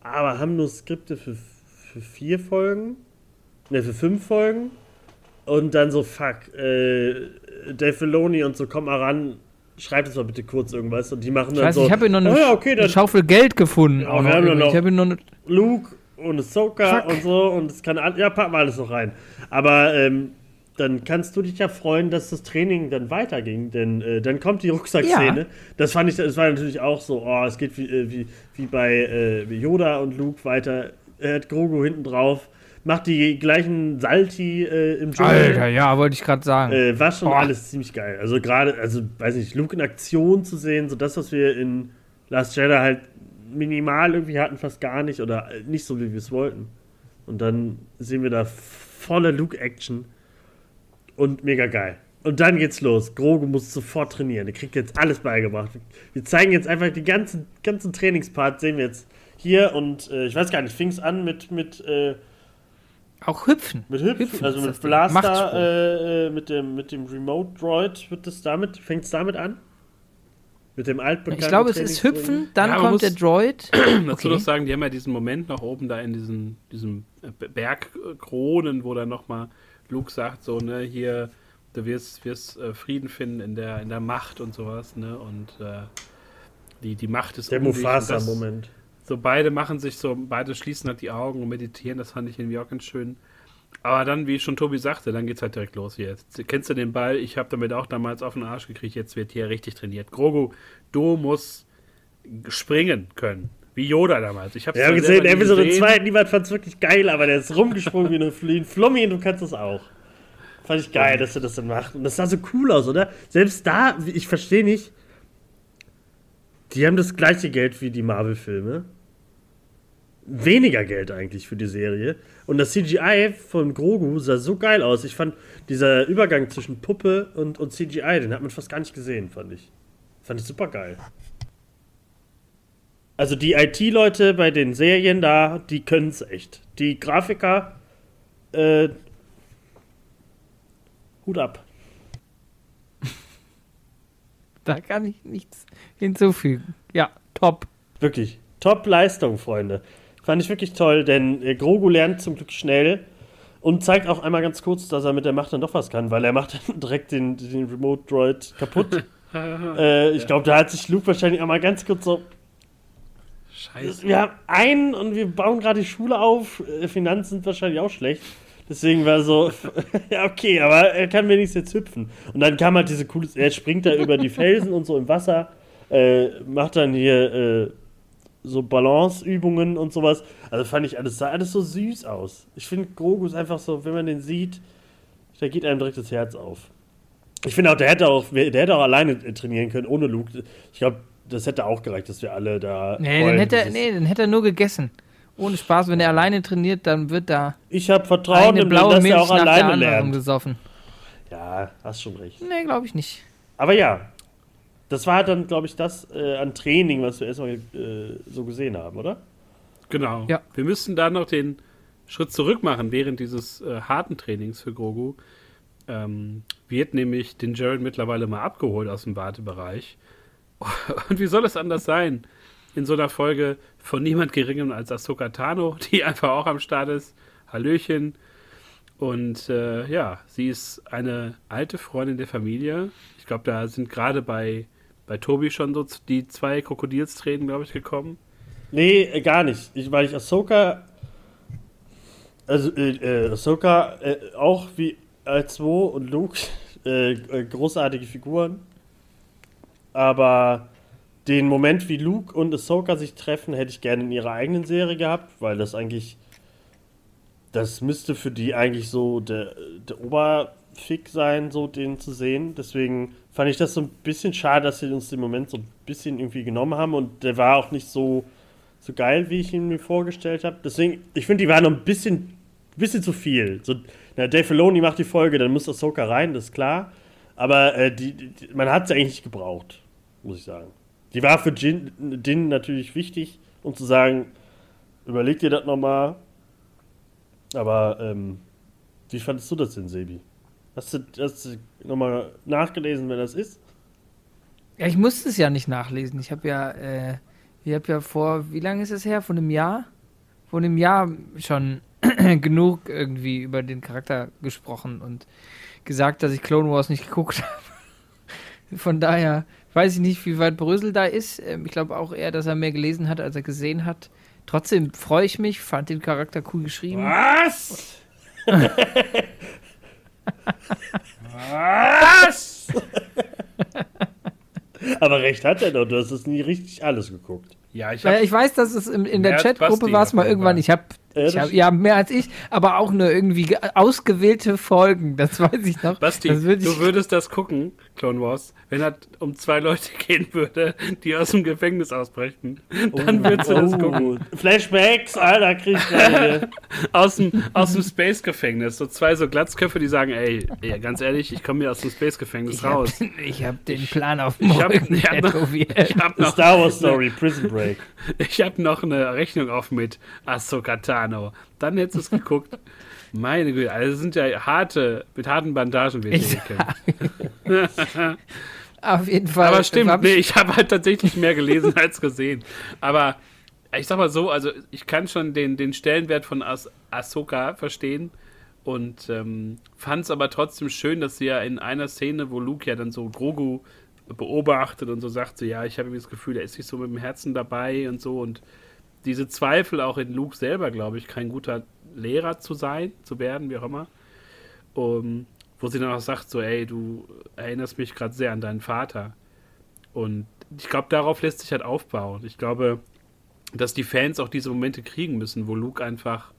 S2: aber haben nur Skripte für, für vier Folgen, ne, für fünf Folgen und dann so, fuck, äh, Dave Filoni und so, komm mal ran, schreib jetzt mal bitte kurz irgendwas und die machen
S3: Ich
S2: dann
S3: weiß,
S2: so,
S3: ich habe noch eine,
S2: oh ja, okay,
S3: eine
S2: dann
S3: Schaufel Geld gefunden.
S2: Ja, wir haben
S3: irgendwie.
S2: noch-
S3: ich habe noch eine,
S2: Luke und Ahsoka
S3: Fuck.
S2: und so und es kann ja packen wir alles noch rein. Aber ähm, dann kannst du dich ja freuen, dass das Training dann weiterging, denn äh, dann kommt die Rucksackszene.
S3: Ja.
S2: Das fand ich, das war natürlich auch so, oh, es geht wie, äh, wie, wie bei äh, Yoda und Luke weiter. Er hat Grogu hinten drauf, macht die gleichen Salti äh, im Dschungel.
S3: Alter, ja, wollte ich gerade sagen.
S2: Äh, war schon
S3: Boah.
S2: alles ziemlich geil. Also gerade, also weiß nicht, Luke in Aktion zu sehen, so das, was wir in Last Jedi halt minimal irgendwie hatten, fast gar nicht oder äh, nicht so, wie wir es wollten. Und dann sehen wir da volle Luke-Action und mega geil. Und dann geht's los. Grogu muss sofort trainieren. Er kriegt jetzt alles beigebracht. Wir zeigen jetzt einfach die ganzen, ganzen Trainingspart, sehen wir jetzt hier und äh, ich weiß gar nicht, fing es an mit, mit äh,
S3: auch hüpfen.
S2: mit Hüpfen,
S3: Hüpfen
S2: also mit. Blaster, äh, äh, mit dem, mit dem Remote Droid wird es damit, fängt es damit an? Mit dem altbekannten
S3: Ich glaube, es ist hüpfen, dann
S1: Ja,
S3: kommt
S1: muss-
S3: der Droid. *clears throat*
S1: Dazu
S3: Okay.
S1: noch sagen, die haben ja diesen Moment noch oben da in diesen, diesem äh, Bergkronen, wo dann nochmal Luke sagt, so, ne, hier, du wirst, wirst äh, Frieden finden in der, in der Macht und sowas, ne, und äh, die, die Macht ist
S2: Der
S1: um
S2: Mufasa-Moment.
S1: So, beide machen sich so, beide schließen halt die Augen und meditieren, das fand ich irgendwie auch ganz schön. Aber dann, wie schon Tobi sagte, dann geht's halt direkt los hier. Jetzt kennst du den Ball? Ich habe damit auch damals auf den Arsch gekriegt. Jetzt wird hier richtig trainiert. Grogu, du musst springen können. Wie Yoda damals. Ich
S2: haben
S1: zwar
S2: gesehen, Episode
S1: gesehen.
S2: 2, niemand fand es wirklich geil, aber der ist rumgesprungen wie eine Flie- Flummi und du kannst das auch. Fand ich geil, dass er das dann macht. Und das sah so cool aus, oder? Selbst da, ich verstehe nicht, die haben das gleiche Geld wie die Marvel-Filme. Weniger Geld eigentlich für die Serie. Und das CGI von Grogu sah so geil aus. Ich fand dieser Übergang zwischen Puppe und, und CGI, den hat man fast gar nicht gesehen, fand ich. Fand ich super geil. Also die IT-Leute bei den Serien da, die können es echt. Die Grafiker, äh, Hut ab. *laughs*
S3: Da kann ich nichts hinzufügen. Ja, top.
S2: Wirklich. Top-Leistung, Freunde. Fand ich wirklich toll, denn äh, Grogu lernt zum Glück schnell und zeigt auch einmal ganz kurz, dass er mit der Macht dann doch was kann, weil er macht *laughs* dann direkt den, den Remote Droid kaputt. *laughs* äh, ich glaube, da hat sich Luke wahrscheinlich einmal ganz kurz so
S1: Scheiße.
S2: wir haben einen und wir bauen gerade die Schule auf. Äh, Finanzen sind wahrscheinlich auch schlecht. Deswegen war so, *laughs* ja, okay, aber er kann wenigstens jetzt hüpfen. Und dann kam halt diese coole, er springt da über die Felsen und so im Wasser, äh, macht dann hier äh, so Balanceübungen und sowas. Also fand ich alles, sah alles so süß aus. Ich finde, Grogu ist einfach so, wenn man den sieht, da geht einem direkt das Herz auf. Ich finde auch, der hätte auch, der hätte auch alleine trainieren können, ohne Luke. Ich glaube, das hätte auch gereicht, dass wir alle da.
S3: Nee, dann hätte, er, nee, dann hätte er nur gegessen. Ohne Spaß, wenn er alleine trainiert, dann wird da
S2: Ich habe Vertrauen in
S3: blaue
S2: dass
S3: Milch
S2: er auch alleine lernt.
S3: rumgesoffen.
S2: Ja, hast schon recht.
S3: Nee, glaube ich nicht.
S2: Aber ja, das war dann, glaube ich, das äh, an Training, was wir erstmal äh, so gesehen haben, oder?
S1: Genau.
S3: Ja.
S1: Wir müssten da noch den Schritt zurück machen während dieses äh, harten Trainings für Grogu. Ähm, wird nämlich den Jared mittlerweile mal abgeholt aus dem Wartebereich. *laughs* Und wie soll es anders sein? In so einer Folge von niemand geringem als Ahsoka Tano, die einfach auch am Start ist. Hallöchen. Und äh, ja, sie ist eine alte Freundin der Familie. Ich glaube, da sind gerade bei, bei Tobi schon so die zwei Krokodilstränen, glaube ich, gekommen.
S2: Nee, äh, gar nicht. Ich, weil ich Ahsoka. Also, äh, äh, Ahsoka äh, auch wie R2 und Luke *laughs* äh, äh, großartige Figuren. Aber den Moment, wie Luke und Ahsoka sich treffen, hätte ich gerne in ihrer eigenen Serie gehabt, weil das eigentlich. Das müsste für die eigentlich so der, der Oberfick sein, so den zu sehen. Deswegen fand ich das so ein bisschen schade, dass sie uns den Moment so ein bisschen irgendwie genommen haben und der war auch nicht so so geil, wie ich ihn mir vorgestellt habe. Deswegen, ich finde, die waren noch ein bisschen, bisschen zu viel. So, na, Dave Filoni macht die Folge, dann muss Ahsoka rein, das ist klar. Aber äh, die, die, man hat sie eigentlich nicht gebraucht, muss ich sagen. Die war für Jin, Din natürlich wichtig, um zu sagen, überleg dir das nochmal. Aber ähm, wie fandest du das denn, Sebi? Hast du, hast du nochmal nachgelesen, wer das ist?
S3: Ja, ich musste es ja nicht nachlesen. Ich habe ja, äh, ich habe ja vor, wie lange ist es her? Von einem Jahr? Von einem Jahr schon *clears throat* genug irgendwie über den Charakter gesprochen und gesagt, dass ich Clone Wars nicht geguckt *laughs* habe. Von daher weiß ich nicht, wie weit Brösel da ist. Ähm, ich glaube auch eher, dass er mehr gelesen hat, als er gesehen hat. Trotzdem freue ich mich, fand den Charakter cool geschrieben.
S1: Was? *laughs* *laughs* Was? *laughs*
S2: Aber recht hat er doch, du hast es nie richtig alles geguckt.
S1: Ja, ich habe
S3: ich weiß, dass es in, in der Chatgruppe war es mal irgendwann. Ich habe ich hab, ja mehr als ich, aber auch nur irgendwie ge- ausgewählte Folgen. Das weiß ich noch.
S1: Basti,
S3: das würd ich,
S1: du würdest das gucken, Clone Wars, wenn es um zwei Leute *laughs* gehen würde, die aus dem Gefängnis ausbrechen. Dann würdest du das gucken.
S2: Oh, Flashbacks, Alter, krieg ich. *laughs*
S1: Aus dem, aus dem Space-Gefängnis. So zwei so Glatzköpfe, die sagen, ey, ey ganz ehrlich, ich komme hier aus dem Space-Gefängnis
S3: ich habe
S1: raus.
S3: hab den Plan auf dem
S1: Ich hab- *laughs* ich hab noch-. Ich habe noch,
S2: Star Wars Story, Prison Break.
S1: ich hab noch eine Rechnung auf mit Ahsoka Tano. Dann hättest du es geguckt. Meine Güte, also das sind ja harte, mit harten Bandagen wird hier gekämpft.
S3: Auf jeden Fall.
S1: Aber stimmt, nee,
S3: ich,
S1: habe halt tatsächlich mehr gelesen als gesehen. Aber ich sag mal so, also ich kann schon den, den Stellenwert von As Ahsoka verstehen und ähm, fand es aber trotzdem schön, dass sie ja in einer Szene, wo Luke ja dann so Grogu beobachtet und so sagt, so ja, ich habe das Gefühl, er ist nicht so mit dem Herzen dabei und so und diese Zweifel auch in Luke selber, glaube ich, kein guter Lehrer zu sein, zu werden, wie auch immer. Um, wo sie dann auch sagt, so, ey, du erinnerst mich gerade sehr an deinen Vater. Und ich glaube, darauf lässt sich halt aufbauen. Ich glaube, dass die Fans auch diese Momente kriegen müssen, wo Luke einfach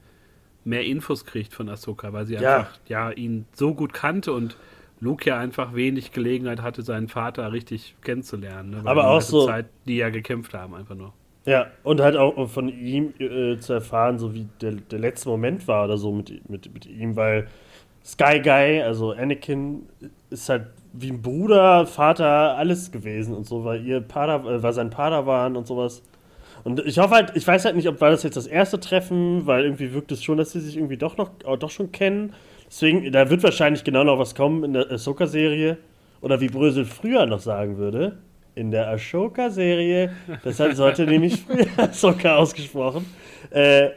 S1: mehr Infos kriegt von Ahsoka, weil sie
S2: Ja.
S1: einfach ja, ihn so gut kannte und Luke ja einfach wenig Gelegenheit hatte, seinen Vater richtig kennenzulernen. Ne?
S2: Aber auch so-
S1: Zeit, die ja gekämpft haben, einfach nur.
S2: Ja, und halt auch von ihm äh, zu erfahren, so wie der, der letzte Moment war oder so mit, mit, mit ihm, weil Sky Guy, also Anakin, ist halt wie ein Bruder, Vater, alles gewesen und so, weil ihr Pada, äh, war sein Padawan und sowas. Und ich hoffe halt, ich weiß halt nicht, ob war das jetzt das erste Treffen, weil irgendwie wirkt es schon, dass sie sich irgendwie doch noch doch schon kennen. Deswegen, da wird wahrscheinlich genau noch was kommen in der Ahsoka-Serie. Oder wie Brösel früher noch sagen würde, in der Ashoka-Serie. Das hat, so hat er nämlich früher *laughs* Ahsoka ausgesprochen. Äh,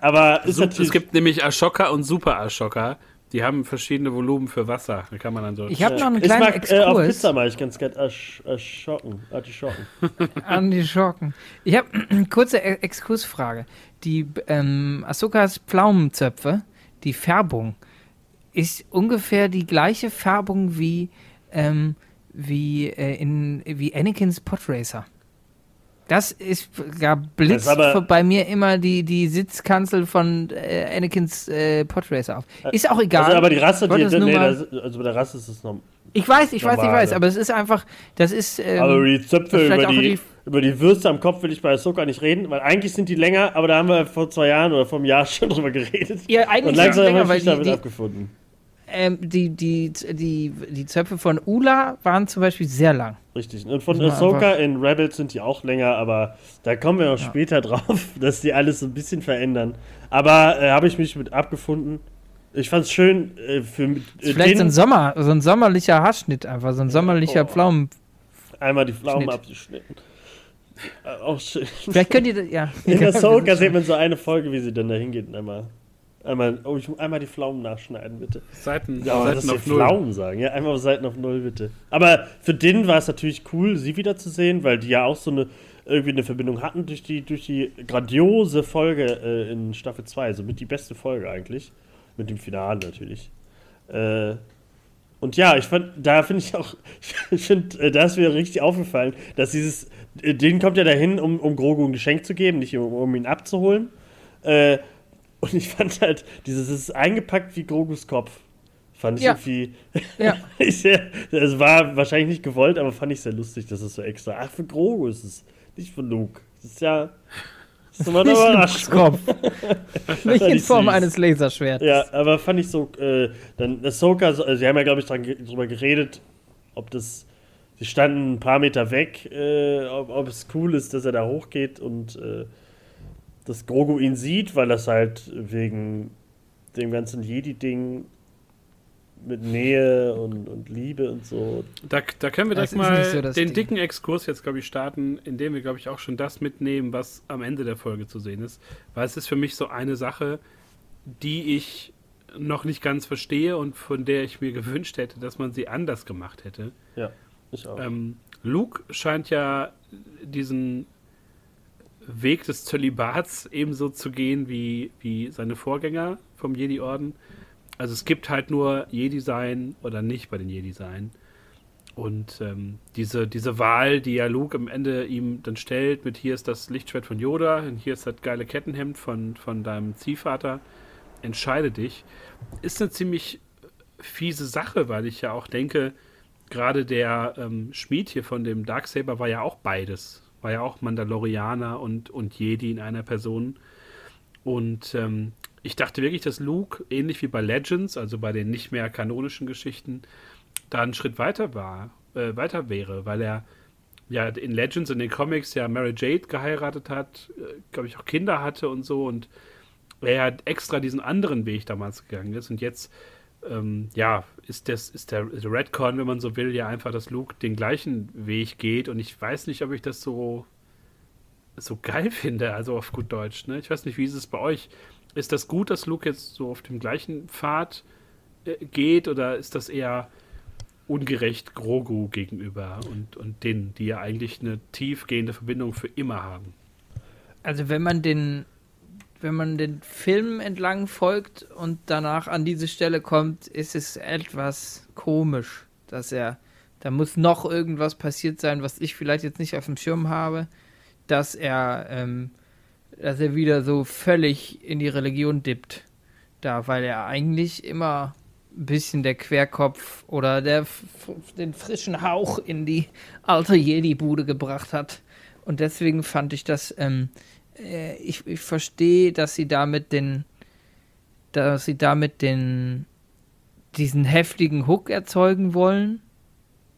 S2: aber
S1: es gibt nämlich Ashoka und Super Ashoka. Die haben verschiedene Volumen für Wasser. Da kann man dann so.
S3: ich habe noch einen
S2: ich
S3: kleinen
S2: mag, äh, auf
S3: Exkurs
S2: Pizza mal ich ganz gerne Asch, Aschocken. Artischocken. *laughs*
S3: an die Schurken. Ich habe *clears throat* eine kurze E- Exkursfrage. Die ähm, Ahsokas Pflaumenzöpfe, die Färbung, ist ungefähr die gleiche Färbung wie, ähm, wie, äh, in, wie Anakins Podracer. Das ist, ja, blitzt
S2: ist
S3: bei mir immer die, die Sitzkanzel von äh, Anakins äh, Podracer auf. Ist auch egal.
S2: Also, aber die Rasse, die, nee, das, also bei der Rasse ist es noch.
S3: ich weiß, ich weiß, ich weiß, aber es ist einfach, das ist. Ähm,
S2: aber über die Zöpfe, über die,
S3: die-
S2: über die Würste am Kopf will ich bei Ahsoka nicht reden, weil eigentlich sind die länger, aber da haben wir vor zwei Jahren oder vor einem Jahr *laughs* schon drüber geredet.
S3: ja, eigentlich
S2: Und langsam
S3: länger,
S2: habe
S3: weil
S2: ich
S3: die,
S2: damit
S3: die,
S2: abgefunden.
S3: Ähm, die, die, die, die Zöpfe von Ula waren zum Beispiel sehr lang.
S2: Richtig. Und von Ahsoka in Rebels sind die auch länger, aber da kommen wir auch
S3: Ja.
S2: später *laughs* drauf, dass die alles so ein bisschen verändern. Aber äh, habe ich mich mit abgefunden. Ich fand es schön äh, für äh,
S3: vielleicht so ein Sommer, so ein sommerlicher Haarschnitt einfach, so ein sommerlicher
S2: Oh.
S3: Pflaumen.
S2: einmal die Pflaumen
S3: Schnitt.
S2: abgeschnitten. Äh, auch schön.
S3: Vielleicht könnt ihr das, ja.
S2: In *laughs* Ahsoka sieht man so eine Folge, wie sie dann da hingeht einmal, einmal, oh, ich muss einmal die Pflaumen nachschneiden, bitte.
S1: Seiten,
S2: Ja,
S1: Seiten auf Null.
S2: Pflaumen sagen. Ja, einmal auf Seiten auf Null, bitte. Aber für den war es natürlich cool, sie wiederzusehen, weil die ja auch so eine irgendwie eine Verbindung hatten durch die, durch die grandiose Folge äh, in Staffel 2. So mit die beste Folge eigentlich. Mit dem Finale natürlich. Äh, und ja, ich fand, da finde ich auch, *laughs* ich finde, äh, da ist mir richtig aufgefallen, dass dieses, äh, denen kommt ja dahin, um, um Grogu ein Geschenk zu geben, nicht um, um ihn abzuholen. Äh, und ich fand halt, dieses es ist eingepackt wie Grogus Kopf. Fand ich
S3: Ja.
S2: irgendwie. *laughs*
S3: Ja.
S2: es war wahrscheinlich nicht gewollt, aber fand ich sehr lustig, dass es so extra. Ach, für Grogu ist es. Nicht für Luke. Das ist ja. Das ist immer
S3: Nicht. Kopf. *laughs* Nicht in Form
S2: süß.
S3: eines Laserschwerts.
S2: Ja, aber fand ich so, äh, dann Ahsoka, so- also sie haben ja, glaube ich, dran, drüber geredet, ob das, sie standen ein paar Meter weg, äh, ob, ob es cool ist, dass er da hochgeht und äh, dass Grogu ihn sieht, weil das halt wegen dem ganzen Jedi-Ding mit Nähe und, und Liebe und so.
S1: Da, da können wir
S3: Das
S1: direkt mal
S3: so das
S1: den
S3: Ding.
S1: dicken Exkurs jetzt, glaube ich, starten, indem wir, glaube ich, auch schon das mitnehmen, was am Ende der Folge zu sehen ist. Weil es ist für mich so eine Sache, die ich noch nicht ganz verstehe und von der ich mir gewünscht hätte, dass man sie anders gemacht hätte.
S2: Ja, ich auch.
S1: Ähm, Luke scheint ja diesen Weg des Zölibats ebenso zu gehen wie, wie seine Vorgänger vom Jedi-Orden. Also es gibt halt nur Jedi-Sein oder nicht bei den Jedi-Sein. Und ähm, diese, diese Wahl, die ja Luke am Ende ihm dann stellt, mit hier ist das Lichtschwert von Yoda und hier ist das geile Kettenhemd von, von deinem Ziehvater, entscheide dich, ist eine ziemlich fiese Sache, weil ich ja auch denke, gerade der ähm, Schmied hier von dem Darksaber war ja auch beides. War ja auch Mandalorianer und, und Jedi in einer Person. Und ähm, ich dachte wirklich, dass Luke, ähnlich wie bei Legends, also bei den nicht mehr kanonischen Geschichten, da einen Schritt weiter war, äh, weiter wäre, weil er ja in Legends, in den Comics ja Mary Jade geheiratet hat, äh, glaube ich auch Kinder hatte und so und er hat extra diesen anderen Weg damals gegangen ist und jetzt ähm, ja, ist, das, ist der Redcon, wenn man so will, ja einfach, dass Luke den gleichen Weg geht und ich weiß nicht, ob ich das so so geil *laughs* finde, also auf gut Deutsch. Ne? Ich weiß nicht, wie ist es bei euch? Ist das gut, dass Luke jetzt so auf dem gleichen Pfad äh, geht oder ist das eher ungerecht Grogu gegenüber und, und denen, die ja eigentlich eine tiefgehende Verbindung für immer haben?
S3: Also wenn man den, wenn man den Film entlang folgt und danach an diese Stelle kommt, ist es etwas komisch, dass er, da muss noch irgendwas passiert sein, was ich vielleicht jetzt nicht auf dem Schirm habe, dass er, ähm, dass er wieder so völlig in die Religion dippt. Da, weil er eigentlich immer ein bisschen der Querkopf oder der den frischen Hauch in die alte Jedi-Bude gebracht hat. Und deswegen fand ich das, ähm, äh, ich, ich verstehe, dass sie damit den, dass sie damit den, diesen heftigen Hook erzeugen wollen.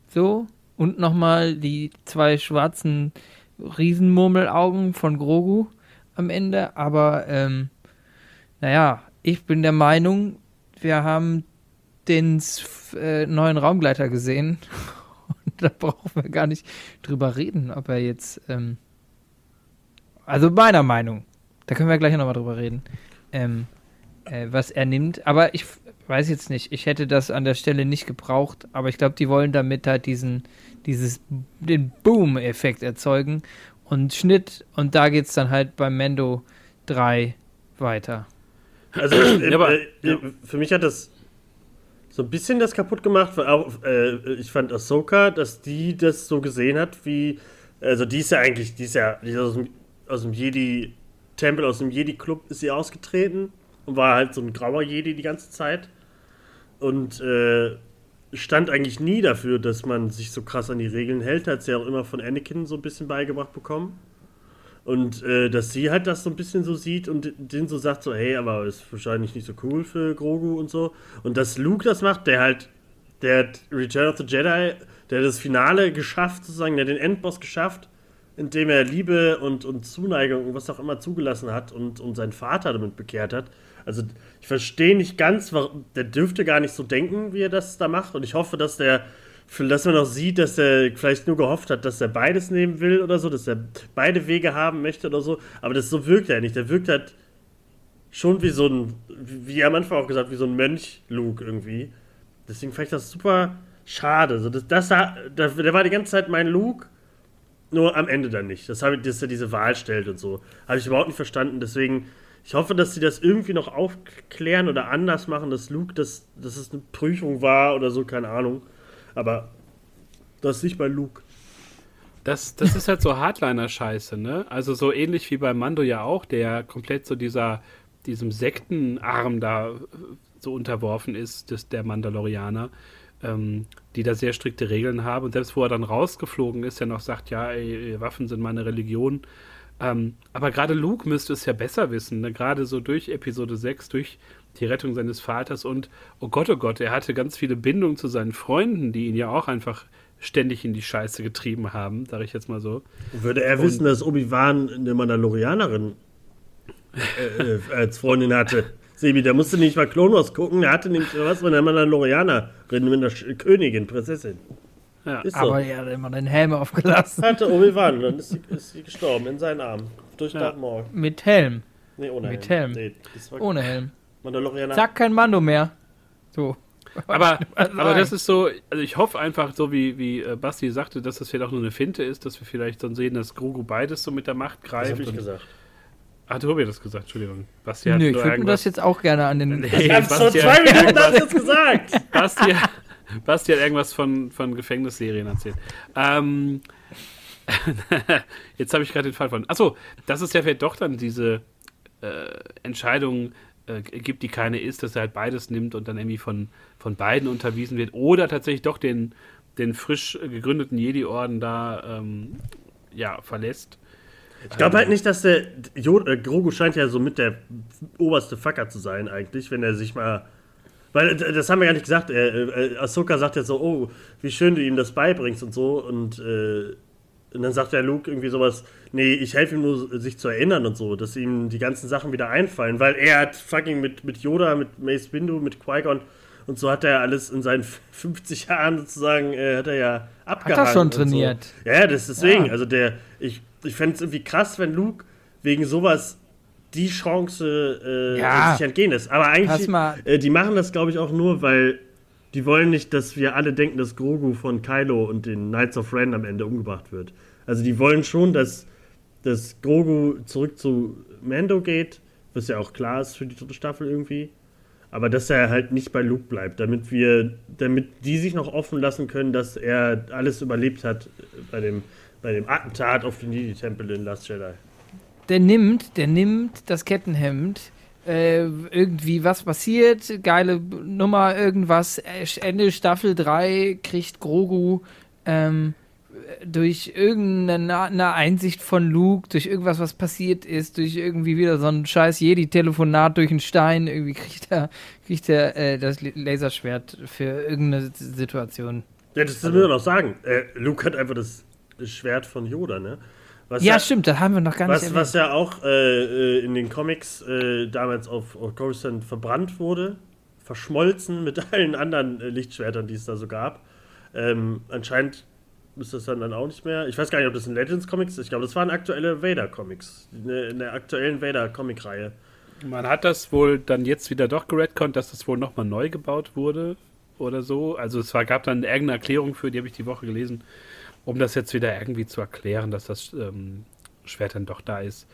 S3: So. Und nochmal die zwei schwarzen Riesenmurmelaugen von Grogu am Ende. Aber, ähm, naja, ich bin der Meinung, wir haben den äh, neuen Raumgleiter gesehen. *laughs* Und da brauchen wir gar nicht drüber reden, ob er jetzt, ähm, also meiner Meinung, da können wir gleich nochmal drüber reden, ähm, äh, was er nimmt. Aber ich weiß jetzt nicht, ich hätte das an der Stelle nicht gebraucht, aber ich glaube, die wollen damit halt diesen, dieses, den Boom-Effekt erzeugen. Und Schnitt. Und da geht's dann halt beim Mendo 3 weiter.
S2: Also, äh,
S1: Ja, aber-
S2: äh, äh, für mich hat das so ein bisschen das kaputt gemacht, weil auch, äh, ich fand Ahsoka, dass die das so gesehen hat, wie, also die ist ja eigentlich, die ist ja, die ist aus dem, aus dem Jedi-Tempel, aus dem Jedi-Club ist sie ausgetreten und war halt so ein grauer Jedi die ganze Zeit und äh, stand eigentlich nie dafür, dass man sich so krass an die Regeln hält, hat sie auch immer von Anakin so ein bisschen beigebracht bekommen. Und äh, dass sie halt das so ein bisschen so sieht und den so sagt, so, hey, aber ist wahrscheinlich nicht so cool für Grogu und so. Und dass Luke das macht, der halt, der hat Return of the Jedi, der hat das Finale geschafft, sozusagen, der hat den Endboss geschafft, indem er Liebe und, und Zuneigung und was auch immer zugelassen hat und, und seinen Vater damit bekehrt hat. Also ich verstehe nicht ganz, warum, der dürfte gar nicht so denken, wie er das da macht. Und ich hoffe, dass der dass man auch sieht, dass er vielleicht nur gehofft hat, dass er beides nehmen will oder so, dass er beide Wege haben möchte oder so. Aber das so wirkt er nicht. Der wirkt halt schon wie so ein, wie am Anfang auch gesagt, wie so ein Mönch-Luke irgendwie. Deswegen fand ich das super schade. So, das, das, der war die ganze Zeit mein Luke, nur am Ende dann nicht. Das habe er diese Wahl stellt und so. Habe ich überhaupt nicht verstanden. Deswegen, ich hoffe, dass sie das irgendwie noch aufklären oder anders machen, dass Luke, dass, dass es eine Prüfung war oder so, keine Ahnung. Aber das ist nicht bei Luke.
S1: Das, das ist halt so Hardliner-Scheiße, ne? Also so ähnlich wie bei Mando ja auch, der ja komplett so dieser, diesem Sektenarm da äh, so unterworfen ist, des, der Mandalorianer, ähm, die da sehr strikte Regeln haben. Und selbst wo er dann rausgeflogen ist, der noch sagt, ja, ey, Waffen sind meine Religion. Ähm, aber gerade Luke müsste es ja besser wissen, ne? gerade so durch Episode 6, durch die Rettung seines Vaters und, oh Gott, oh Gott, er hatte ganz viele Bindungen zu seinen Freunden, die ihn ja auch einfach ständig in die Scheiße getrieben haben, sage ich jetzt mal so.
S2: Würde er und, wissen, dass Obi-Wan eine Mandalorianerin äh, äh, als Freundin hatte? Sebi, da musste nicht mal Clone Wars gucken, er hatte nämlich was von der Mandalorianerin, mit einer Königin, Prinzessin.
S3: Ja, aber er hat immer den Helm aufgelassen.
S2: Hatte Obi-Wan, dann ist sie, ist sie, gestorben in seinen Armen. Durch ja. Darth Maul.
S3: Mit Helm.
S2: Nee, ohne
S3: Mit
S2: Helm.
S3: Helm. Nee, ohne Helm. Mandalorianer. Sag kein Mando mehr. So. *laughs*
S1: Aber, *laughs* aber das ist so, also ich hoffe einfach, so wie, wie äh, Basti sagte, dass das vielleicht auch nur eine Finte ist, dass wir vielleicht dann sehen, dass Grogu beides so mit der Macht greift. Das
S2: habe ich gesagt.
S1: Hat Tobi das gesagt? Entschuldigung.
S3: Basti hat Nö, ich würde mir das jetzt auch gerne an den.
S2: Nee, ich hab's vor zwei Minuten hast jetzt gesagt. *laughs*
S1: Basti, Basti hat irgendwas von, von Gefängnisserien erzählt. Ähm, *laughs* jetzt habe ich gerade den Fall von. Achso, das ist ja vielleicht doch dann diese äh, Entscheidung, äh, gibt, die keine ist, dass er halt beides nimmt und dann irgendwie von, von beiden unterwiesen wird oder tatsächlich doch den, den frisch gegründeten Jedi-Orden da ähm, ja, verlässt.
S2: Ich glaube halt nicht, dass der Jod, äh, Grogu scheint ja so mit der oberste Facker zu sein eigentlich, wenn er sich mal weil das haben wir ja nicht gesagt. Äh, äh, Ahsoka sagt ja so, oh, wie schön du ihm das beibringst und so. Und äh, und dann sagt der Luke irgendwie sowas, nee, ich helfe ihm nur, sich zu erinnern und so, dass ihm die ganzen Sachen wieder einfallen, weil er hat fucking mit, mit Yoda, mit Mace Windu, mit Qui-Gon und so hat er alles in seinen *laughs* 50 Jahren sozusagen, äh, hat er ja abgehakt. Hat er
S3: schon trainiert.
S2: So. Ja, das ist deswegen, ja. also der, ich, ich fände es irgendwie krass, wenn Luke wegen sowas die Chance äh, ja. sich entgehen ist. Aber eigentlich, äh, die machen das, glaube ich, auch nur, weil die wollen nicht, dass wir alle denken, dass Grogu von Kylo und den Knights of Ren am Ende umgebracht wird. Also die wollen schon, dass, dass Grogu zurück zu Mando geht, was ja auch klar ist für die dritte Staffel irgendwie. Aber dass er halt nicht bei Luke bleibt, damit wir, damit die sich noch offen lassen können, dass er alles überlebt hat bei dem, bei dem Attentat auf den Jedi-Tempel in Last Jedi.
S3: Der nimmt, der nimmt das Kettenhemd, äh, irgendwie was passiert, geile Nummer, irgendwas, Ende Staffel 3 kriegt Grogu ähm, durch irgendeine Einsicht von Luke, durch irgendwas, was passiert ist, durch irgendwie wieder so ein scheiß Jedi-Telefonat durch einen Stein, irgendwie kriegt er, kriegt er äh, das Laserschwert für irgendeine Situation.
S2: Ja, das also, müssen wir noch sagen. Äh, Luke hat einfach das, das Schwert von Yoda, ne?
S3: Was ja, ja, stimmt, das haben wir noch gar
S2: was, nicht Was ja auch äh, äh, in den Comics äh, damals auf, auf Coruscant verbrannt wurde, verschmolzen mit *laughs* allen anderen äh, Lichtschwertern, die es da so gab. Ähm, anscheinend ist das dann, dann auch nicht mehr. Ich weiß gar nicht, ob das in Legends Comics ist. Ich glaube, das waren aktuelle Vader Comics. In der aktuellen Vader Comic Reihe.
S1: Man hat das wohl dann jetzt wieder doch geredconnt, dass das wohl nochmal neu gebaut wurde oder so. Also es war, gab dann irgendeine Erklärung für, die habe ich die Woche gelesen, um das jetzt wieder irgendwie zu erklären, dass das ähm, Schwert dann doch da ist.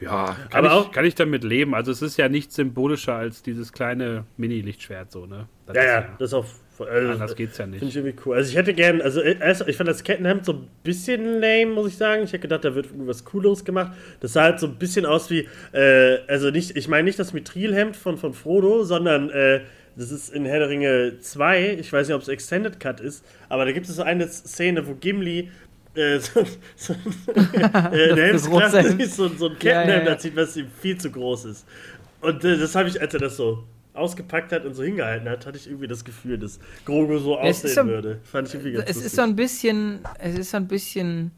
S1: Ja, kann, aber ich, kann ich damit leben. Also es ist ja nicht symbolischer als dieses kleine Mini-Lichtschwert so, ne?
S2: Das ja, ja, das auf
S1: also, Anders geht's ja nicht.
S2: Finde ich irgendwie cool. Also ich hätte gern, also äh, ich fand das Kettenhemd so ein bisschen lame, muss ich sagen. Ich hätte gedacht, da wird irgendwas Cooleres gemacht. Das sah halt so ein bisschen aus wie, äh, also nicht, ich meine nicht das Mithrilhemd von, von Frodo, sondern äh, das ist in Herr der Ringe 2. Ich weiß nicht, ob es Extended Cut ist, aber da gibt es so eine Szene, wo Gimli äh, *laughs* so, so, *laughs* äh, der Helmsklasse *laughs* so, so ein
S3: Ja,
S2: Kettenhelm,
S3: ja, ja.
S2: da zieht, was ihm viel zu groß ist. Und äh, das habe ich, als er das so ausgepackt hat und so hingehalten hat, hatte ich irgendwie das Gefühl, dass Grogu so aussehen
S3: so-
S2: würde. Fand ich irgendwie ganz
S3: Es
S2: lustig.
S3: ist so ein bisschen, es ist so ein bisschen,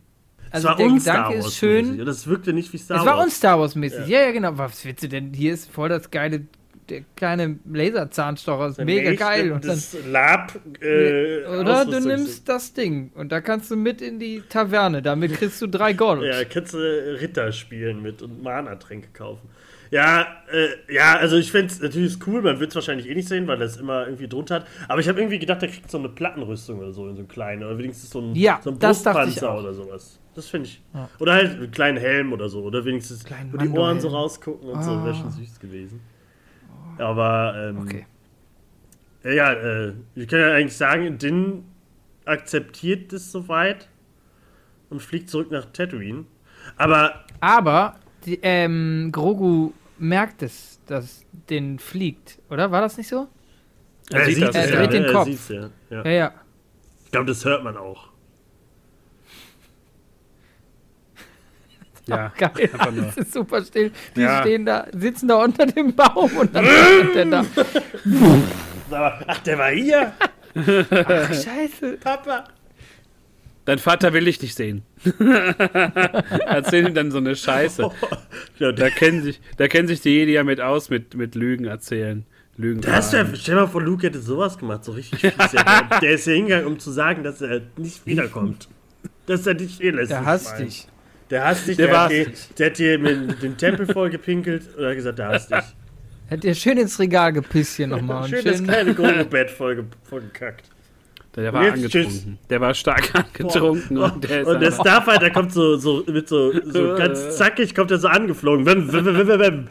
S3: also
S2: es war
S3: der Gedanke ist schön.
S2: Das wirkte nicht wie Star
S3: Es war
S2: Wars.
S3: uns Star Wars mäßig.
S2: Ja.
S3: Ja. ja, genau. Was willst du denn? Hier ist voll das geile, der kleine Laserzahnstocher. Ist
S2: Dann
S3: mega
S2: echt
S3: geil. Und dann,
S2: das Lab, äh,
S3: oder du nimmst das Ding und da kannst du mit in die Taverne. Damit kriegst du drei Gold.
S2: Ja, kannst du Ritter spielen mit und Mana-Tränke kaufen. Ja, äh, ja, also ich fände es natürlich cool, man wird es wahrscheinlich eh nicht sehen, weil das immer irgendwie drunter hat. Aber ich habe irgendwie gedacht, der kriegt so eine Plattenrüstung oder so in so einem kleinen. Oder wenigstens so ein,
S3: Ja,
S2: so ein Brustpanzer oder sowas. Das finde ich.
S3: Ja.
S2: Oder halt einen kleinen Helm oder so. Oder wenigstens,
S3: Kleinen
S2: wo die Ohren so rausgucken und so.
S3: Ah.
S2: Wäre schon süß gewesen. Aber, ähm,
S3: Okay.
S2: ja, ja äh, wir können ja eigentlich sagen, Din akzeptiert das soweit und fliegt zurück nach Tatooine. Aber
S3: Aber die, ähm, Grogu merkt es, dass den fliegt, oder? War das nicht so?
S1: Er sieht das,
S3: Er
S1: ja.
S3: dreht den
S2: er
S3: Kopf.
S2: ja. Ja.
S3: Ja, ja.
S2: Ich glaube, das hört man auch.
S1: Ja,
S3: Geil.
S1: einfach nur.
S3: Das ist super still. Die
S1: Ja.
S3: stehen da, sitzen da unter dem Baum und dann ist der da. *laughs*
S2: Ach, der war hier,
S3: Ach, scheiße.
S2: Papa.
S1: Dein Vater will dich nicht sehen. *laughs* Erzähl ihm dann so eine Scheiße. *laughs* Da kennen sich, da kennen sich die Jedi ja mit aus, mit, mit Lügen erzählen. Lügen.
S2: das wär, stell mal vor, Luke hätte sowas gemacht, so richtig fies. der, ist ja hingegangen, um zu sagen, dass er nicht wiederkommt. Dass er dich fehlen lässt.
S3: Der hasst dich.
S2: Der hasst dich,
S1: Der
S2: der, hat dir,
S1: dich.
S2: der hat dir mit den Tempel voll gepinkelt und hat gesagt, der hasst dich.
S3: Hätte dir schön ins Regal gepisst hier nochmal. *laughs* und
S2: Schön das
S3: schön,
S2: kleine *laughs* Grogu-Bett voll, ge- voll gekackt.
S1: Der war
S2: Jetzt
S1: angetrunken. Der war stark angetrunken. Und der ist
S2: Und der Starfighter kommt so, so mit so, so ganz *laughs* zackig, kommt er so angeflogen. Wem, wem, wem.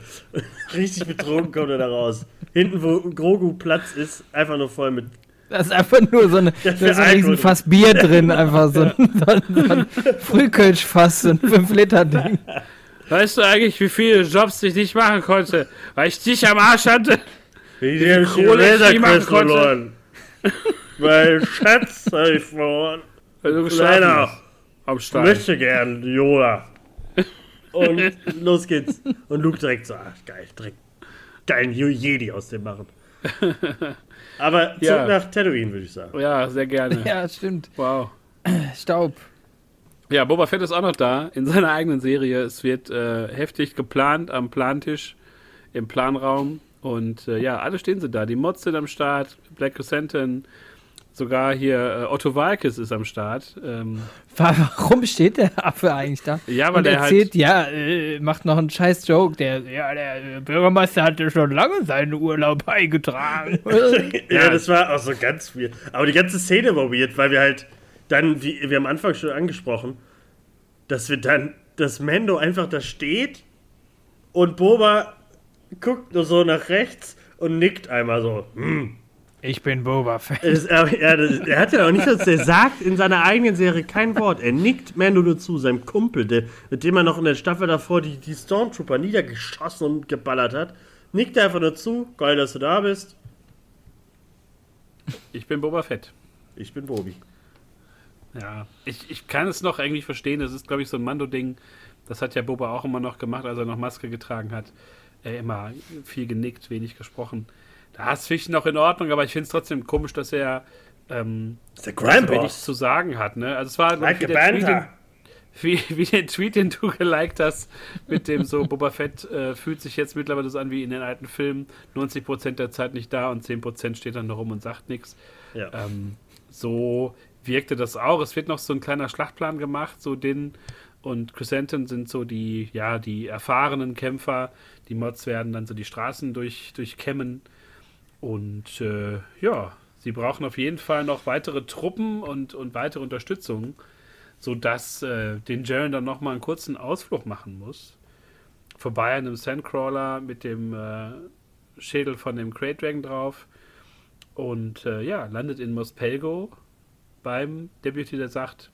S2: Richtig betrunken kommt er da raus. Hinten, wo Grogu Platz ist, einfach nur voll mit.
S3: Da ist einfach nur so, eine, da ist so ein. Riesenfass Bier drin. *laughs* Einfach so ein, so ein, so ein Frühkölschfass, so ein 5-Liter-Ding.
S1: Weißt du eigentlich, wie viele Jobs ich nicht machen konnte, weil ich dich am Arsch hatte?
S2: Wie
S1: viel Kohle ich nie machen konnte.
S2: verloren. Mein Schatz hab ich verloren.
S1: Weil du
S2: Leider.
S1: Am
S2: Ich
S1: Stein.
S2: möchte gern, Yoda. Und los geht's. Und Luke direkt so, ach, geil, direkt geilen Jedi aus dem machen. *laughs* Aber zurück
S1: Ja.
S2: nach Tatooine, würde ich sagen.
S1: Ja, sehr gerne. *laughs*
S3: Ja, stimmt.
S1: Wow.
S3: Staub.
S1: Ja, Boba Fett ist auch noch da in seiner eigenen Serie. Es wird äh, heftig geplant am Plantisch, im Planraum. Und äh, ja, alle stehen sie da. Die Mods sind am Start, Black Crescenton, sogar hier äh, Otto Walkes ist am Start. Ähm,
S3: Wa- Warum steht der Affe eigentlich da?
S1: ja, weil
S3: Und
S1: der
S3: erzählt,
S1: halt.
S3: ja, äh, macht noch einen scheiß Joke. Der, ja, der äh, Bürgermeister hatte schon lange seinen Urlaub *laughs* eingetragen. *laughs*
S2: Ja, das war auch so ganz weird. Aber die ganze Szene war weird, weil wir halt dann, wie wir am Anfang schon angesprochen, dass wir dann, dass Mendo einfach da steht und Boba guckt nur so nach rechts und nickt einmal so. Hm.
S3: Ich bin Boba Fett.
S2: Es- Er, er, er hat ja auch nicht, dass er sagt in seiner eigenen Serie kein Wort. Er nickt Mando nur zu, seinem Kumpel, der, mit dem er noch in der Staffel davor die, die Stormtrooper niedergeschossen und geballert hat. Nickt er einfach nur zu. Geil, dass du da bist.
S1: Ich bin Boba Fett.
S2: Ich bin Bobi.
S1: Ja, ich, ich kann es noch irgendwie verstehen. Das ist, glaube ich, so ein Mando-Ding. Das hat ja Boba auch immer noch gemacht, als er noch Maske getragen hat. Er immer viel genickt, wenig gesprochen. Da ist Fisch noch in Ordnung, aber ich finde es trotzdem komisch, dass er ähm,
S2: Das der
S1: so
S2: Crime
S1: wenig
S2: Boss.
S1: zu sagen hat. Ne? Also es war ich,
S2: Like
S1: wie, der Tweet, den, wie, *laughs* wie der Tweet, den du geliked hast, mit dem so Boba Fett äh, fühlt sich jetzt mittlerweile so an wie in den alten Filmen. 90% der Zeit nicht da und 10% steht dann da rum und sagt nichts.
S2: Ja.
S1: Ähm, so wirkte das auch. Es wird noch so ein kleiner Schlachtplan gemacht, so Din und Crescenton sind so die, ja, die erfahrenen Kämpfer. Die Mods werden dann so die Straßen durch, durchkämmen. Und äh, ja, sie brauchen auf jeden Fall noch weitere Truppen und, und weitere Unterstützung, sodass äh, den Jaren dann nochmal einen kurzen Ausflug machen muss. Vorbei an einem Sandcrawler mit dem äh, Schädel von dem Crate Dragon drauf. Und äh, ja, landet in Mospelgo beim Deputy, der sagt: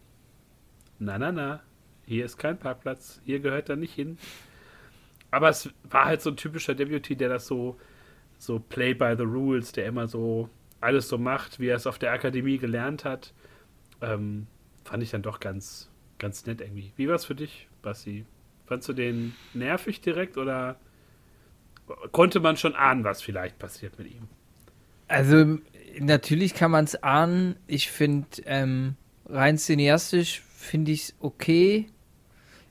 S1: Na, na, na, hier ist kein Parkplatz, hier gehört er nicht hin. Aber es war halt so ein typischer Deputy, der das so, so play by the rules, der immer so alles so macht, wie er es auf der Akademie gelernt hat. Ähm, fand ich dann doch ganz, ganz nett irgendwie. Wie war es für dich, Basti? Fandst du den nervig direkt oder konnte man schon ahnen, was vielleicht passiert mit ihm?
S3: Also, natürlich kann man es ahnen. Ich finde, ähm, rein cineastisch finde ich es okay.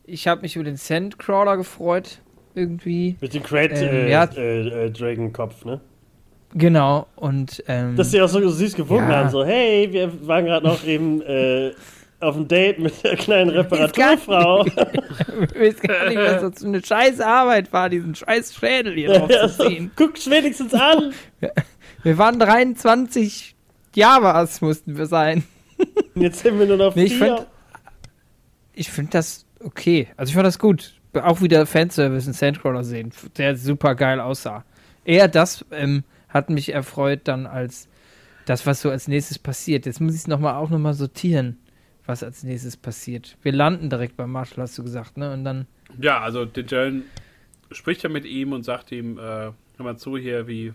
S3: Ich habe mich über den Sandcrawler gefreut, irgendwie.
S2: Mit dem Great
S3: Ähm,
S2: äh,
S3: ja.
S2: äh, äh, Dragon-Kopf, ne?
S3: Genau, und. Ähm,
S2: Dass sie auch so süß gewunken
S3: Ja.
S2: haben, so, hey, wir waren gerade noch eben äh, auf einem Date mit der kleinen Reparaturfrau.
S3: ich weiß gar nicht, was das für eine scheiß Arbeit war, diesen scheiß Schädel hier drauf
S2: Ja,
S3: zu
S2: so,
S3: ziehen.
S2: Guckt wenigstens an.
S3: Wir waren 23 Javas, mussten wir sein.
S2: Jetzt sind wir nur noch
S3: Nee, ich
S2: vier.
S3: find- Ich finde das okay. Also ich fand das gut. Auch wieder Fanservice in Sandcrawler sehen, der super geil aussah. Eher das ähm, hat mich erfreut dann als das, was so als nächstes passiert. Jetzt muss ich es nochmal auch nochmal sortieren, was als nächstes passiert. Wir landen direkt bei Marshall, hast du gesagt, ne? Und dann,
S1: Ja, also Jalen spricht ja mit ihm und sagt ihm, äh, hör mal zu hier, wie,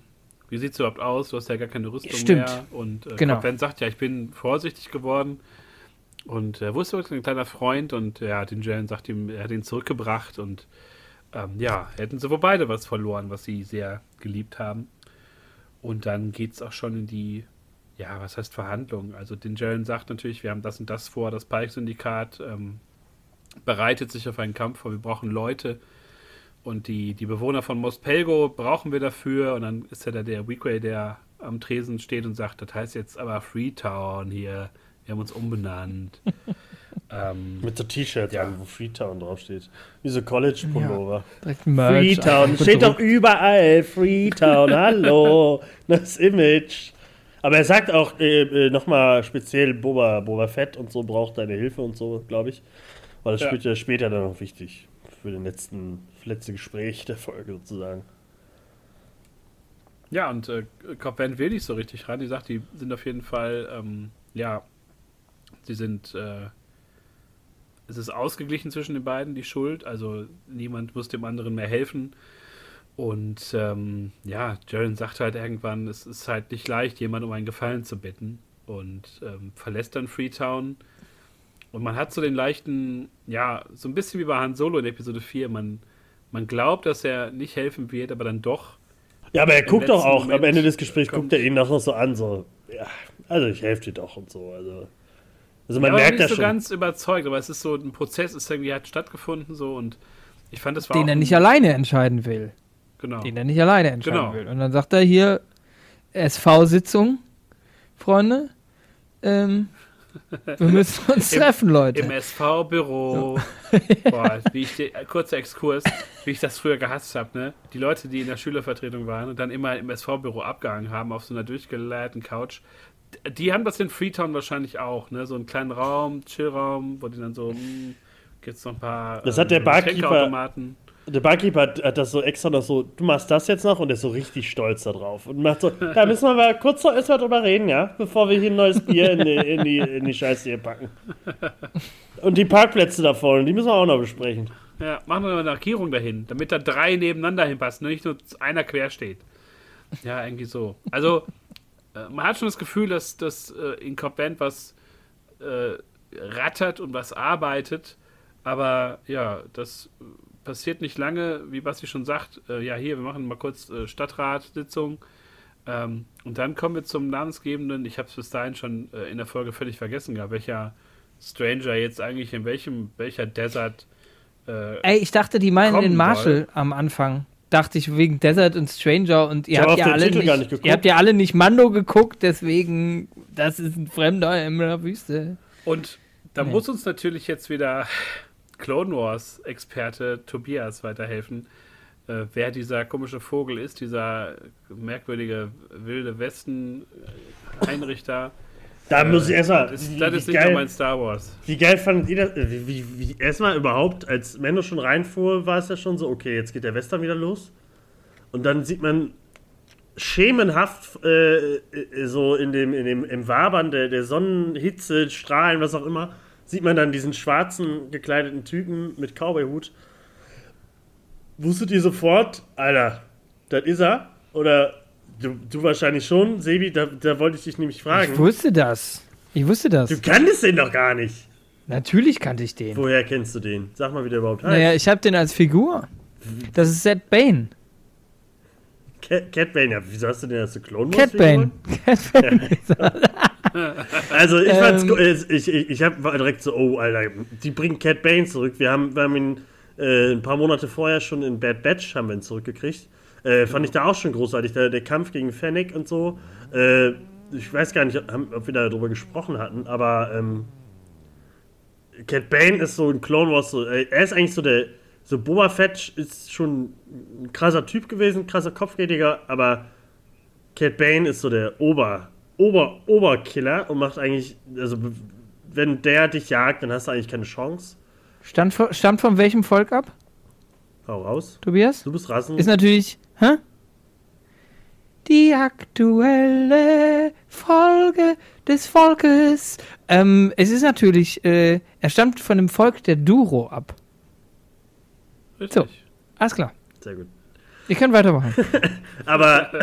S1: wie sieht's überhaupt aus? Du hast ja gar keine Rüstung
S3: Stimmt.
S1: mehr. Und äh,
S3: Genau.
S1: Vanth sagt ja, ich bin vorsichtig geworden. Und er wusste, ein kleiner Freund und ja, den Jalen sagt ihm, er hat ihn zurückgebracht und ähm, ja, hätten sie wohl beide was verloren, was sie sehr geliebt haben. Und dann geht's auch schon in die, ja, was heißt Verhandlungen? Also den Jalen sagt natürlich, wir haben das und das vor, das Pike-Syndikat ähm, bereitet sich auf einen Kampf vor, wir brauchen Leute. Und die, die Bewohner von Mospelgo brauchen wir dafür. Und dann ist ja da der Weequay, der am Tresen steht und sagt, das heißt jetzt aber Freetown hier. Wir haben uns umbenannt. *laughs* ähm,
S2: Mit so T-Shirts
S1: Ja.
S2: an, wo Freetown draufsteht. Wie so College-Pullover.
S3: Merch.
S2: Freetown. Steht doch überall. Freetown. *laughs* Hallo. Das Image. Aber er sagt auch äh, äh, nochmal speziell Boba, Boba Fett und so braucht deine Hilfe und so, glaube ich. Weil das
S1: Ja.
S2: spielt ja später dann noch wichtig. Für den letzten, letzte Gespräch der Folge sozusagen.
S1: ja, und äh, Cobb Van will nicht so richtig ran. Die sagt, die sind auf jeden Fall, ähm, ja, sie sind, äh, es ist ausgeglichen zwischen den beiden, die Schuld. Also niemand muss dem anderen mehr helfen. Und ähm, ja, Jaren sagt halt irgendwann, es ist halt nicht leicht, jemanden um einen Gefallen zu bitten. Und ähm, verlässt dann Freetown. Und man hat so den leichten, ja, so ein bisschen wie bei Han Solo in Episode 4. Man, man glaubt, dass er nicht helfen wird, aber dann doch.
S2: Ja, aber er guckt doch auch, am
S1: Moment
S2: Ende des Gesprächs
S1: kommt-
S2: guckt er ihn doch noch so an, so, ja, also ich helfe dir doch und so. Also, also man
S1: ja,
S2: merkt
S1: nicht
S2: ja
S1: so
S2: schon.
S1: ganz überzeugt, aber es ist so ein Prozess, ist irgendwie hat stattgefunden so und ich fand das war
S3: Den
S1: auch
S3: er nicht alleine entscheiden will.
S1: genau.
S3: Den er nicht alleine entscheiden
S1: Genau.
S3: will. Und dann sagt er hier, SV-Sitzung, Freunde. Ähm, wir *laughs* müssen uns
S1: Im-
S3: treffen, Leute.
S1: Im SV-Büro. *laughs* Boah, *laughs* wie ich die, kurzer Exkurs, wie ich das früher gehasst habe, ne? Die Leute, die in der Schülervertretung waren und dann immer im SV-Büro abgehangen haben auf so einer durchgeleierten Couch, die haben das in Freetown wahrscheinlich auch, ne? So einen kleinen Raum, Chillraum, wo die dann so, hm, gibt's noch ein paar
S2: Das hat der Barkeeper-. Der Barkeeper hat, hat das so extra noch so, du machst das jetzt noch und er ist so richtig stolz darauf. Und macht so, *laughs* da müssen wir mal kurz noch erstmal drüber reden, ja, bevor wir hier ein neues Bier in die, in die, in die Scheiße hier packen. *laughs* Und die Parkplätze da vorne, die müssen wir auch noch besprechen.
S1: Ja, machen wir eine Markierung dahin, damit da drei nebeneinander hinpassen, nicht nur einer quer steht. Ja, irgendwie so. Also, äh, man hat schon das Gefühl, dass, dass äh, in Cop Band was äh, rattert und was arbeitet, aber ja, das passiert nicht lange, wie Basti schon sagt. Äh, ja, hier, wir machen mal kurz äh, Stadtratssitzung. Ähm, und dann kommen wir zum namensgebenden, ich habe es bis dahin schon äh, in der Folge völlig vergessen gehabt, welcher Stranger jetzt eigentlich in welchem, welcher Desert äh,
S3: Ey, ich dachte, die meinen den Marshall am Anfang. Dachte ich wegen Desert und Stranger und ihr
S2: hab
S3: habt ja alle
S2: Titel
S3: nicht,
S2: gar nicht
S3: ihr habt ja alle nicht Mando geguckt, deswegen das ist ein Fremder in der Wüste.
S1: Und da
S3: Nee.
S1: muss uns natürlich jetzt wieder Clone Wars Experte Tobias weiterhelfen, äh, wer dieser komische Vogel ist, dieser merkwürdige wilde Westen äh, Einrichter.
S2: Da muss ich erstmal.
S1: Das,
S2: wie-
S1: das ist nicht
S2: geil-
S1: mein Star Wars.
S2: Wie geil fandet ihr das? äh, Wie, wie, wie erstmal überhaupt, als Mendo schon reinfuhr, war es ja schon so, okay, jetzt geht der Western wieder los. Und dann sieht man schemenhaft äh, äh, so in dem, in dem im Wabern der, der Sonnenhitze, Strahlen, was auch immer, sieht man dann diesen schwarzen gekleideten Typen mit Cowboyhut. Wusstet ihr sofort, Alter, das ist er? Oder du, du wahrscheinlich schon, Sebi, da, da wollte ich dich nämlich fragen.
S3: Ich wusste das. Ich wusste das.
S2: Du kanntest den doch gar nicht.
S3: Natürlich kannte ich den.
S2: Woher kennst du den? Sag mal, wie der überhaupt heißt.
S3: Naja, ich habe den als Figur. Das ist Zed Bane.
S2: Cat, Cat Bane, ja, wieso hast du den als Clone Wars
S3: Cat Bane. *laughs* Cat Bane. *laughs*
S2: Also ich fand's
S3: Ähm.
S2: äh, ich, ich, ich hab, war direkt so, oh Alter, die bringen Cat Bane zurück. Wir haben, wir haben ihn äh, ein paar Monate vorher schon in Bad Batch haben wir ihn zurückgekriegt. Äh, fand ich da auch schon großartig, der, der Kampf gegen Fennec und so. Äh, ich weiß gar nicht, ob wir da drüber gesprochen hatten, aber ähm, Cat Bane ist so ein Clone Wars, so, äh, er ist eigentlich so der, so Boba Fett ist schon ein krasser Typ gewesen, krasser Kopfgeldjäger, aber Cat Bane ist so der Ober, Ober, Oberkiller und macht eigentlich, also wenn der dich jagt, dann hast du eigentlich keine Chance.
S3: Stammt, von- stammt von welchem Volk ab,
S2: Hau raus.
S3: Tobias?
S2: Du bist Rassen.
S3: Ist natürlich. Hä? Die aktuelle Folge des Volkes. Ähm, es ist natürlich. Äh, er stammt von dem Volk der Duro ab.
S1: Richtig.
S3: Alles klar.
S2: Sehr gut.
S3: Ihr könnt weitermachen. *laughs*
S2: Aber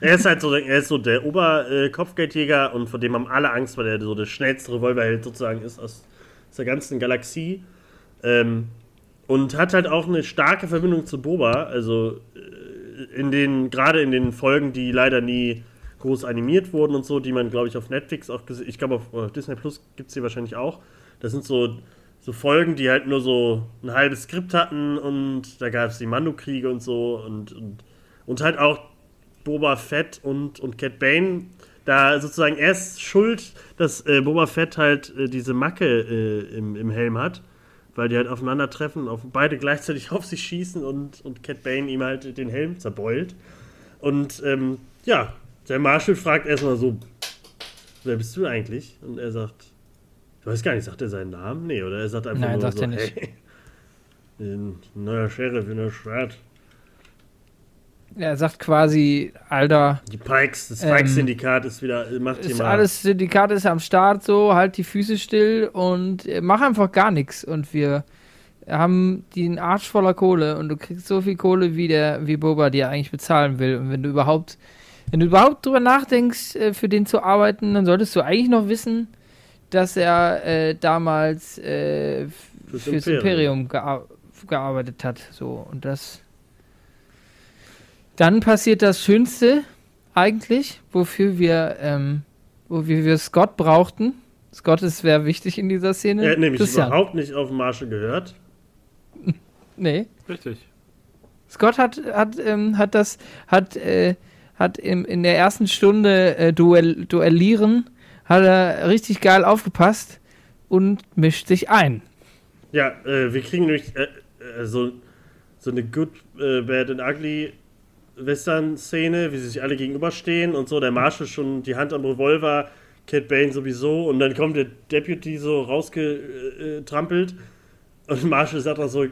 S2: er ist halt so, er ist so der Oberkopfgeldjäger und vor dem haben alle Angst, weil er so der schnellste Revolverheld sozusagen ist aus, aus der ganzen Galaxie. Ähm, und hat halt auch eine starke Verbindung zu Boba. Also äh, in den, gerade in den Folgen, die leider nie groß animiert wurden und so, die man, glaube ich, auf Netflix auch gesehen, ich glaube auf äh, Disney Plus gibt es die wahrscheinlich auch. Das sind so, so Folgen, die halt nur so ein halbes Skript hatten und da gab es die Mando-Kriege und so und, und, und halt auch Boba Fett und, und Cat Bane. Da sozusagen er ist schuld, dass äh, Boba Fett halt äh, diese Macke äh, im, im Helm hat, weil die halt aufeinandertreffen, auf beide gleichzeitig *laughs* auf sich schießen und, und Cat Bane ihm halt den Helm zerbeult. Und ähm, ja, der Marshall fragt erstmal so, wer bist du eigentlich? Und er sagt, ich weiß gar nicht, sagt er seinen Namen? Nee, oder er sagt einfach
S3: Nein,
S2: nur
S3: sagt
S2: so,
S3: er nicht.
S2: hey, *laughs* ein neuer Sheriff in der Stadt.
S3: Er sagt quasi, Alter,
S2: Die Pikes, das
S3: Ähm,
S2: Pikes-Syndikat ist wieder, macht hier
S3: ist
S2: mal.
S3: alles Syndikat ist am Start, so, halt die Füße still und mach einfach gar nichts. Und wir haben den Arsch voller Kohle und du kriegst so viel Kohle, wie der, wie Boba dir eigentlich bezahlen will. Und wenn du überhaupt, wenn du überhaupt drüber nachdenkst, äh, für den zu arbeiten, dann solltest du eigentlich noch wissen, dass er äh, damals äh,
S2: Fürs
S3: fürs
S2: Imperium.
S3: Imperium gear gearbeitet hat. So, und das. Dann passiert das Schönste eigentlich, wofür wir, ähm, wofür wir Scott brauchten. Scott ist sehr wichtig in dieser Szene.
S2: er hat nämlich
S3: Christian.
S2: überhaupt nicht auf Marshall gehört. *laughs*
S3: Nee.
S1: Richtig.
S3: Scott hat, hat, ähm, hat das, hat, äh, hat im, in der ersten Stunde äh, Duell, Duellieren, hat er richtig geil aufgepasst und mischt sich ein.
S2: Ja, äh, wir kriegen nämlich äh, äh, so, so eine Good, äh, Bad and Ugly Western-Szene, wie sie sich alle gegenüberstehen und so. Der Marshall schon die Hand am Revolver, Cat Bane sowieso und dann kommt der Deputy so rausgetrampelt und Marshall sagt auch so,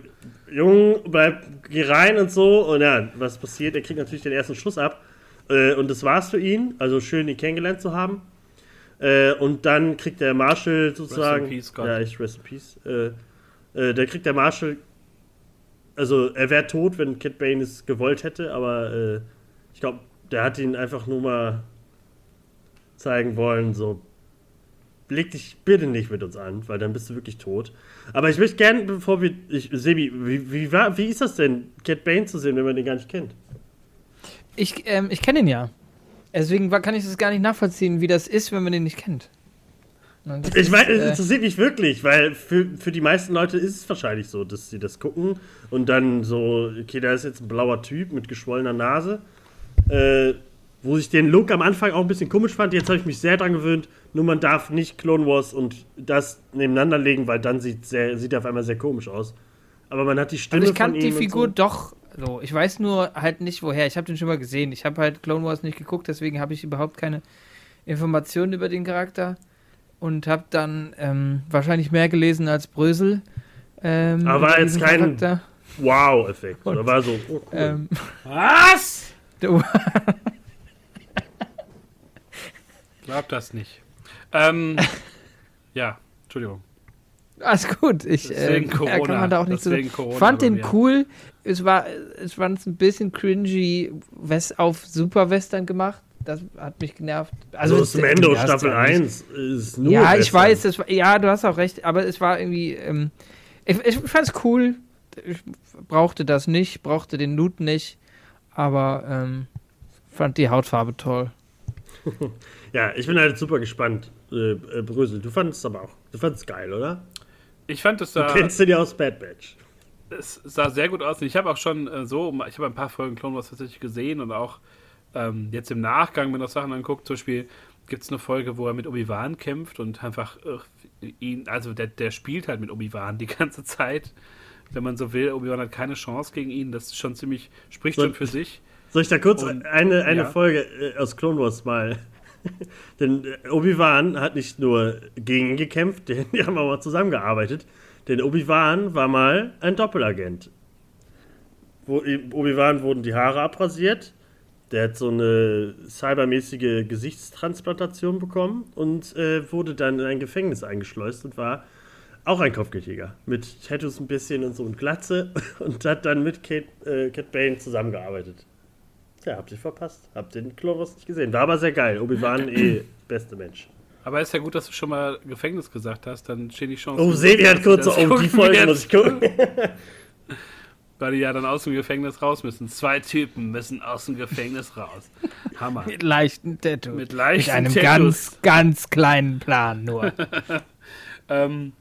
S2: Jung, bleib, geh rein und so. Und ja, was passiert? Er kriegt natürlich den ersten Schuss ab. Äh, und das war's für ihn. Also schön, ihn kennengelernt zu haben. Äh, und dann kriegt der Marshall sozusagen.
S1: peace, Scott.
S2: ja, ich rest in peace. Äh, äh, der kriegt der Marshall. Also, er wäre tot, wenn Kid Bane es gewollt hätte, aber äh, ich glaube, der hat ihn einfach nur mal zeigen wollen, so. Leg dich bitte nicht mit uns an, weil dann bist du wirklich tot. Aber ich möchte gerne, bevor wir. Ich, Sebi, wie, wie, war, wie ist das denn, Cat Bane zu sehen, wenn man den gar nicht kennt?
S3: Ich, ähm, ich kenne ihn ja. Deswegen kann ich das gar nicht nachvollziehen, wie das ist, wenn man den nicht kennt.
S2: Ich meine, es
S3: äh,
S2: interessiert mich wirklich, weil für, für die meisten Leute ist es wahrscheinlich so, dass sie das gucken und dann so, okay, da ist jetzt ein blauer Typ mit geschwollener Nase. Äh, wo ich den Look am Anfang auch ein bisschen komisch fand, jetzt habe ich mich sehr dran gewöhnt, nur man darf nicht Clone Wars und das nebeneinander legen, weil dann sieht, sehr, sieht er auf einmal sehr komisch aus. Aber man hat die Stimme
S3: also ich kann
S2: von
S3: die Figur
S2: so.
S3: doch so. Ich weiß nur halt nicht woher. Ich habe den schon mal gesehen. Ich habe halt Clone Wars nicht geguckt, deswegen habe ich überhaupt keine Informationen über den Charakter und habe dann ähm, wahrscheinlich mehr gelesen als Brösel. Ähm,
S2: Aber war jetzt kein-
S3: Charakter.
S2: Wow-Effekt. Oder war so, oh cool.
S3: Ähm,
S1: Was? *laughs* Glaub das nicht. Ähm, ja, Entschuldigung.
S3: alles gut. Ich äh,
S1: Deswegen
S3: ja,
S1: Corona.
S3: kann man da auch nicht so.
S1: Deswegen
S3: Ich
S1: Corona
S3: fand den
S1: mir.
S3: cool. Es war, es fand es ein bisschen cringy West, auf Super Western gemacht. Das hat mich genervt.
S2: Also,
S3: Also, ist
S2: Staffel
S3: ja nicht-
S2: 1 ist nur.
S3: Ja, ich weiß, das war, ja, du hast auch recht, aber es war irgendwie, ähm, ich, ich fand es cool. Ich brauchte das nicht, brauchte den Loot nicht, aber ähm, fand die Hautfarbe toll. *laughs*
S2: Ja, ich bin halt super gespannt. Äh, äh, Brösel, du fandest es aber auch. Du fandest es geil, oder?
S1: Ich fand es
S2: Du
S1: da.
S2: kennst den ja aus Bad Batch.
S1: es sah sehr gut aus. Und ich habe auch schon äh, so, ich habe ein paar Folgen Clone Wars tatsächlich gesehen und auch ähm, jetzt im Nachgang, wenn man das Sachen anguckt, zum Beispiel gibt es eine Folge, wo er mit Obi-Wan kämpft und einfach äh, ihn, also der, der spielt halt mit Obi-Wan die *laughs* ganze Zeit. Wenn man so will, Obi-Wan hat keine Chance gegen ihn. Das ist schon ziemlich, spricht
S2: So-
S1: schon für sich.
S2: Soll ich da kurz
S1: Und-
S2: eine, eine
S1: ja.
S2: Folge äh, aus Clone Wars mal? *laughs* Denn äh, Obi-Wan hat nicht nur gegen ihn gekämpft, *laughs* die, die haben auch mal zusammengearbeitet. Denn Obi-Wan war mal ein Doppelagent. Obi-Wan wurden die Haare abrasiert. Der hat so eine cybermäßige Gesichtstransplantation bekommen und äh, wurde dann in ein Gefängnis eingeschleust und war auch ein Kopfgeldjäger. Mit Tattoos ein bisschen und so und Glatze *laughs* und hat dann mit Kate, äh, Cat Bane zusammengearbeitet. Ja, habt ihr verpasst. Habt den Wars nicht gesehen. War aber sehr geil. Obi-Wan *clears throat* eh beste Mensch.
S1: Aber ist ja gut, dass du schon mal Gefängnis gesagt hast, dann stehen die Chancen.
S2: Oh, Sevi hat kurz so, oh, die Folge muss ich gucken. *laughs*
S1: Weil die ja dann aus dem Gefängnis raus müssen. Zwei Typen müssen aus dem Gefängnis raus. Hammer.
S3: Mit leichten Tattoo.
S1: Mit
S3: Mit
S1: leichten
S3: einem
S1: Tattoos.
S3: ganz, ganz kleinen Plan nur. *laughs*
S1: Ähm,